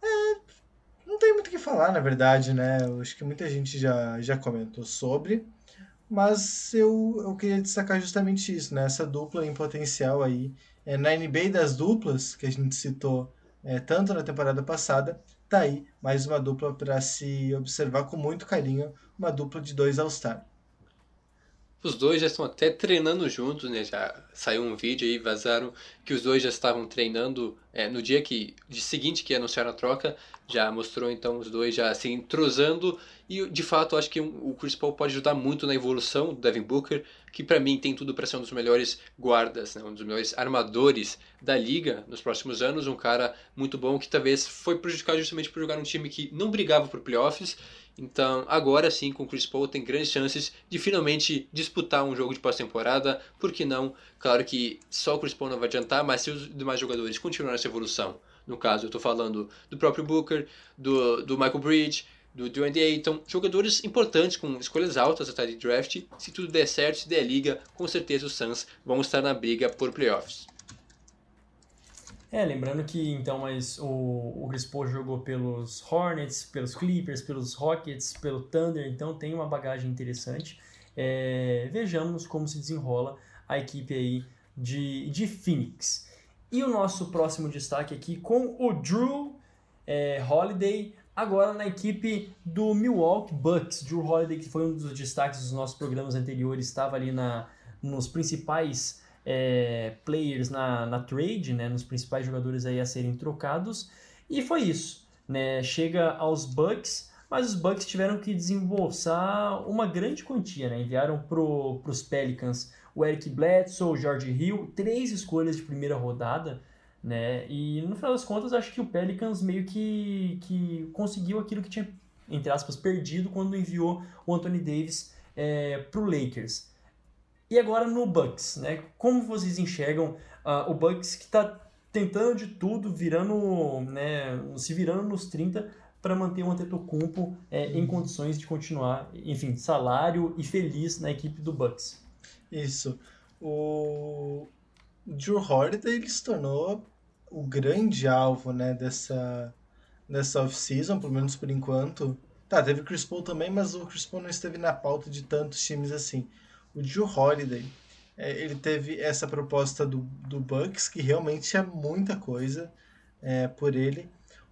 é, não tem muito o que falar, na verdade, né? Eu acho que muita gente já, já comentou sobre, mas eu, eu queria destacar justamente isso, né? Essa dupla em potencial aí. É, na NBA das duplas, que a gente citou é, tanto na temporada passada, tá aí mais uma dupla para se observar com muito carinho, uma dupla de dois All-Star. Os dois já estão até treinando juntos, né? Já saiu um vídeo aí, vazaram que os dois já estavam treinando é, no dia que de seguinte que anunciaram a troca, já mostrou então os dois já se entrosando e de fato acho que o Chris Paul pode ajudar muito na evolução do Devin Booker, que para mim tem tudo para ser um dos melhores guardas, né? um dos melhores armadores da liga nos próximos anos, um cara muito bom que talvez foi prejudicado justamente por jogar um time que não brigava por playoffs então, agora sim, com o Chris Paul tem grandes chances de finalmente disputar um jogo de pós-temporada. Por que não? Claro que só o Chris Paul não vai adiantar, mas se os demais jogadores continuarem essa evolução, no caso eu estou falando do próprio Booker, do, do Michael Bridge, do Dwayne Ayton, jogadores importantes com escolhas altas até de draft. Se tudo der certo, se der liga, com certeza os Suns vão estar na briga por playoffs. É, lembrando que então mas o, o Chris Paul jogou pelos Hornets, pelos Clippers, pelos Rockets, pelo Thunder, então tem uma bagagem interessante. É, vejamos como se desenrola a equipe aí de, de Phoenix. E o nosso próximo destaque aqui com o Drew é, Holiday, agora na equipe do Milwaukee Bucks. Drew Holiday, que foi um dos destaques dos nossos programas anteriores, estava ali na, nos principais é, players na, na trade, né, nos principais jogadores aí a serem trocados. E foi isso. Né? Chega aos Bucks, mas os Bucks tiveram que desembolsar uma grande quantia. Né? Enviaram para os Pelicans o Eric Bledsoe, o George Hill, três escolhas de primeira rodada. Né? E no final das contas, acho que o Pelicans meio que, que conseguiu aquilo que tinha, entre aspas, perdido quando enviou o Anthony Davis é, para o Lakers. E agora no Bucks, né? Como vocês enxergam uh, o Bucks que está tentando de tudo, virando, né, se virando nos 30 para manter o Antetokounmpo é, em condições de continuar, enfim, salário e feliz na equipe do Bucks. Isso. O Drew Holiday ele se tornou o grande alvo, né, dessa nessa off-season, pelo menos por enquanto. Tá, teve o Chris Paul também, mas o Chris Paul não esteve na pauta de tantos times assim. O Drew Holiday, é, ele teve essa proposta do, do Bucks, que realmente é muita coisa é, por ele.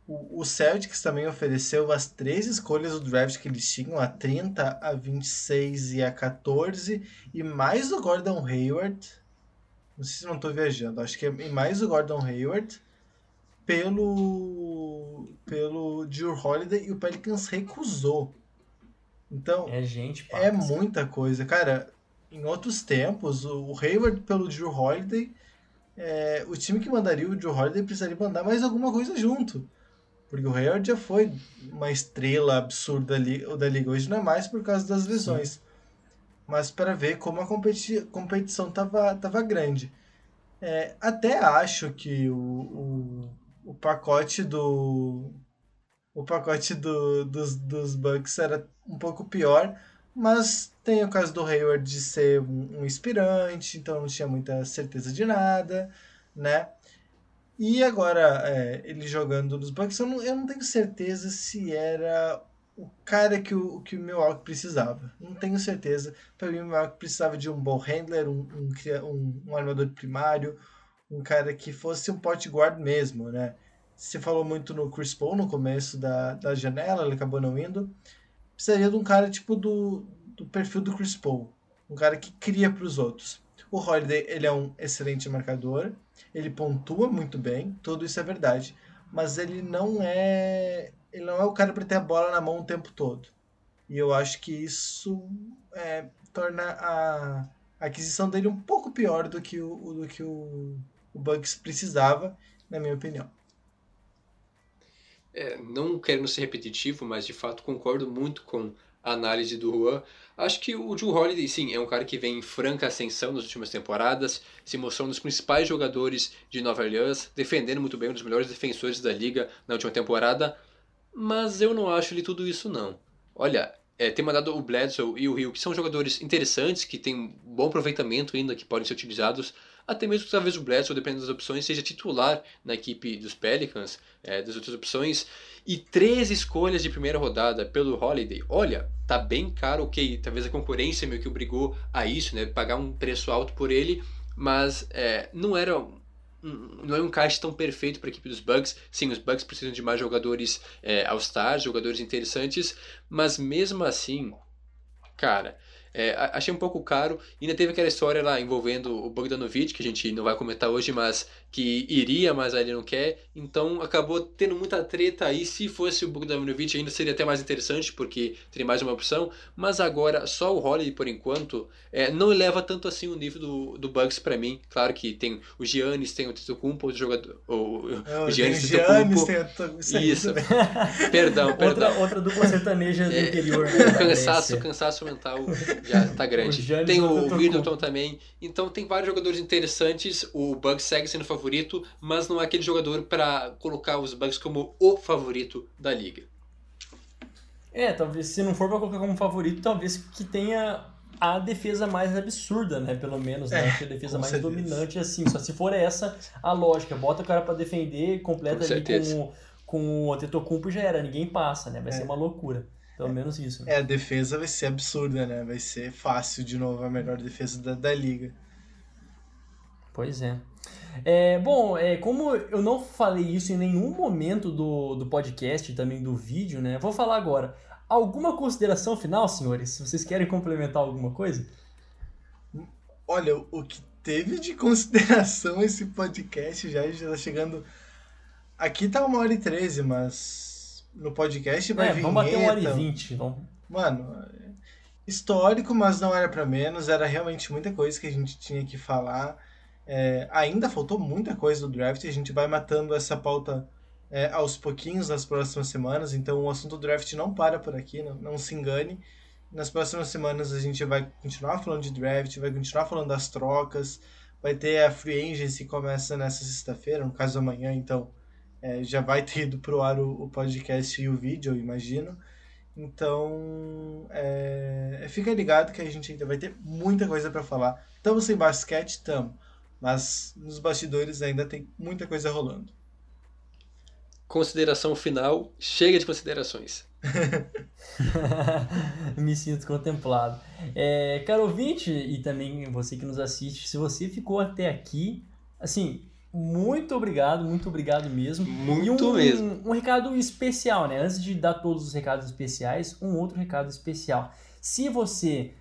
O, o Celtics também ofereceu as três escolhas do draft que eles tinham, a 30, a 26 e a 14, e mais o Gordon Hayward. Não sei se não estou viajando, acho que é mais o Gordon Hayward pelo pelo Drew Holiday e o Pelicans recusou. Então, é gente, é muita coisa, cara. Em outros tempos, o Hayward pelo Drew Holiday, é, o time que mandaria o Drew Holiday precisaria mandar mais alguma coisa junto. Porque o Hayward já foi uma estrela absurda ali, da liga hoje não é mais por causa das lesões. Sim. Mas para ver como a competi competição tava, tava grande. É, até acho que o, o, o pacote do o pacote do, dos, dos Bucks era um pouco pior, mas tem o caso do Hayward de ser um, um inspirante, então não tinha muita certeza de nada, né? E agora, é, ele jogando nos Bucks, eu não, eu não tenho certeza se era o cara que o, que o Milwaukee precisava. Não tenho certeza. Para mim, o Milwaukee precisava de um ball handler, um, um, um, um armador primário, um cara que fosse um point guard mesmo, né? Se falou muito no Chris Paul no começo da, da janela, ele acabou não indo. Precisaria de um cara tipo do, do perfil do Chris Paul. Um cara que cria para os outros. O Holiday, ele é um excelente marcador, ele pontua muito bem, tudo isso é verdade. Mas ele não é ele não é o cara para ter a bola na mão o tempo todo. E eu acho que isso é, torna a, aquisição dele um pouco pior do que o, do que o, o Bucks precisava, na minha opinião. É, não querendo ser repetitivo, mas de fato concordo muito com a análise do Juan. Acho que o Drew Holiday, sim, é um cara que vem em franca ascensão nas últimas temporadas, se mostrou um dos principais jogadores de Nova Orleans, defendendo muito bem, um dos melhores defensores da liga na última temporada, mas eu não acho ele tudo isso não. Olha, é, tem mandado o Bledsoe e o Rio, que são jogadores interessantes, que têm bom aproveitamento ainda, que podem ser utilizados até mesmo que talvez o Bledsoe, dependendo das opções, seja titular na equipe dos Pelicans, é, das outras opções. E três escolhas de primeira rodada pelo Holiday. Olha, tá bem caro, ok. Talvez a concorrência meio que obrigou a isso, né? Pagar um preço alto por ele, mas é, não era não é um caixa tão perfeito para a equipe dos Bucks. Sim, os Bucks precisam de mais jogadores é, all-stars, jogadores interessantes, mas mesmo assim, cara, é, achei um pouco caro. Ainda teve aquela história lá envolvendo o Bogdanovic, que a gente não vai comentar hoje, mas que iria, mas ele não quer. Então acabou tendo muita treta aí. Se fosse o Bogdanovic, ainda seria até mais interessante, porque teria mais uma opção. Mas agora, só o Holiday, por enquanto, é, não eleva tanto assim o nível do, do Bucks para mim. Claro que tem o Giannis, tem o Tetokounmpo, o jogador... O, não, o Giannis, tem o Giannis tem Isso. perdão, perdão. Outra, outra dupla sertaneja do é, interior. Né, cansaço, cansaço mental já tá grande. O tem o Middleton também. Então tem vários jogadores interessantes. O Bucks segue sendo favorito, mas não é aquele jogador para colocar os Bucks como o favorito da liga. É, talvez se não for para colocar como favorito, talvez que tenha a defesa mais absurda, né? Pelo menos, né? É, a defesa mais certeza. dominante, assim. Só se for essa a lógica. Bota o cara para defender, completa com ali com, com o Antetokounmpo e já era. Ninguém passa, né? Vai é. ser uma loucura. Pelo menos isso. Né? É, a defesa vai ser absurda, né? Vai ser fácil de novo a melhor defesa da, da liga. Pois é. é bom, é, como eu não falei isso em nenhum momento do, do podcast também do vídeo, né? Vou falar agora. Alguma consideração final, senhores? Se vocês querem complementar alguma coisa? Olha, o que teve de consideração esse podcast já está chegando. Aqui tá uma hora e treze, mas no podcast vai é, vir. Vamos bater uma hora e vinte. Vamos... Mano, histórico, mas não era para menos. Era realmente muita coisa que a gente tinha que falar. É, ainda faltou muita coisa do draft. A gente vai matando essa pauta é, aos pouquinhos nas próximas semanas. Então o assunto do draft não para por aqui, não, não se engane. Nas próximas semanas a gente vai continuar falando de draft, vai continuar falando das trocas, Vai ter a Free Agency que começa nessa sexta-feira, no caso amanhã, então é, já vai ter ido pro ar o, o, podcast e o vídeo, eu imagino. Então, é, fica ligado que a gente ainda vai ter muita coisa para falar. Estamos sem basquete, estamos, mas nos bastidores ainda tem muita coisa rolando. Consideração final, chega de considerações. Me sinto contemplado. É, caro ouvinte, e também você que nos assiste, se você ficou até aqui, assim, muito obrigado, muito obrigado mesmo. Muito um, mesmo. Um, um recado especial, né? Antes de dar todos os recados especiais, um outro recado especial. Se você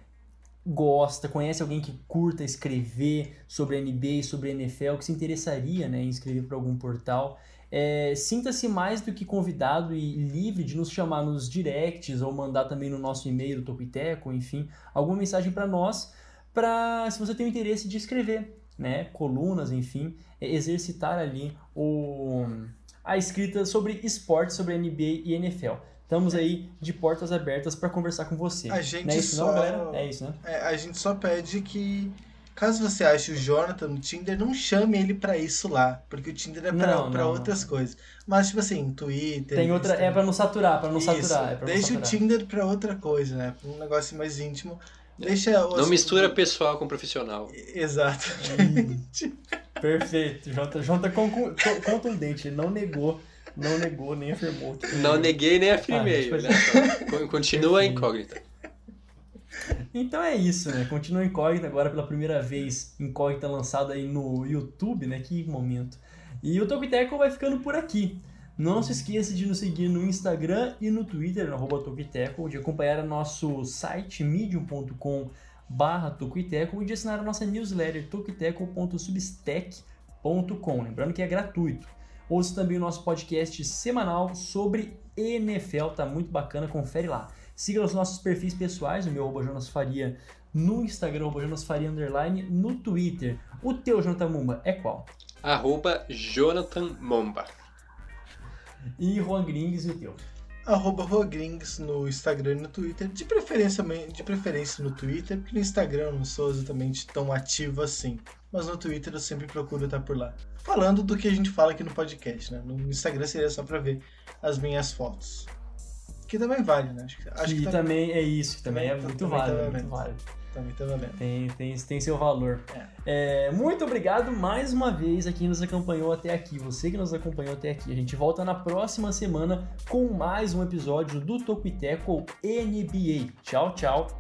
gosta, conhece alguém que curta escrever sobre NBA e sobre NFL, que se interessaria né, em escrever para algum portal, é, sinta-se mais do que convidado e livre de nos chamar nos directs ou mandar também no nosso e-mail, Topiteco, enfim, alguma mensagem para nós, para se você tem o interesse de escrever né, colunas, enfim, é exercitar ali o, a escrita sobre esporte, sobre NBA e NFL. Estamos aí de portas abertas para conversar com você. A gente não é isso só... não, galera? É isso, né? É, a gente só pede que, caso você ache o Jonathan no Tinder, não chame ele para isso lá, porque o Tinder é para outras não. coisas. Mas, tipo assim, Twitter... Tem outra... É para não saturar, para não isso, saturar. É deixa saturar. o Tinder para outra coisa, né? Um negócio mais íntimo. Deixa Não mistura pessoal com profissional. Exatamente. Perfeito. Jota, Jota contundente. Ele não negou. Não negou, nem afirmou. Não neguei nem afirmei. Ah, Continua a incógnita. Então é isso, né? Continua incógnita agora pela primeira vez. Incógnita lançada aí no YouTube, né? Que momento. E o Tokiteco vai ficando por aqui. Não se esqueça de nos seguir no Instagram e no Twitter, no arroba Tokiteco, de acompanhar nosso site medium.com barra e de assinar a nossa newsletter tokiteco.substack.com, lembrando que é gratuito. Ouça também o nosso podcast semanal sobre NFL, tá muito bacana, confere lá. Siga os nossos perfis pessoais, o meu arroba Jonas Faria no Instagram, arroba Jonas Faria Underline, no Twitter. O teu, Jonathan Mumba, é qual? Arroba Jonathan Momba. E Juan Grings e o teu? Arroba Juan Grings no Instagram e no Twitter. De preferência, de preferência no Twitter, porque no Instagram eu não sou exatamente tão ativo assim. Mas no Twitter eu sempre procuro estar por lá. Falando do que a gente fala aqui no podcast, né? No Instagram seria só pra ver as minhas fotos. Que também vale, né? Acho, acho que, que também é isso, que também, também é muito válido. Tá muito válido. Também tá valendo. Tem, tem, tem seu valor. É. É, muito obrigado mais uma vez a quem nos acompanhou até aqui. Você que nos acompanhou até aqui. A gente volta na próxima semana com mais um episódio do Toco Teco NBA. Tchau, tchau.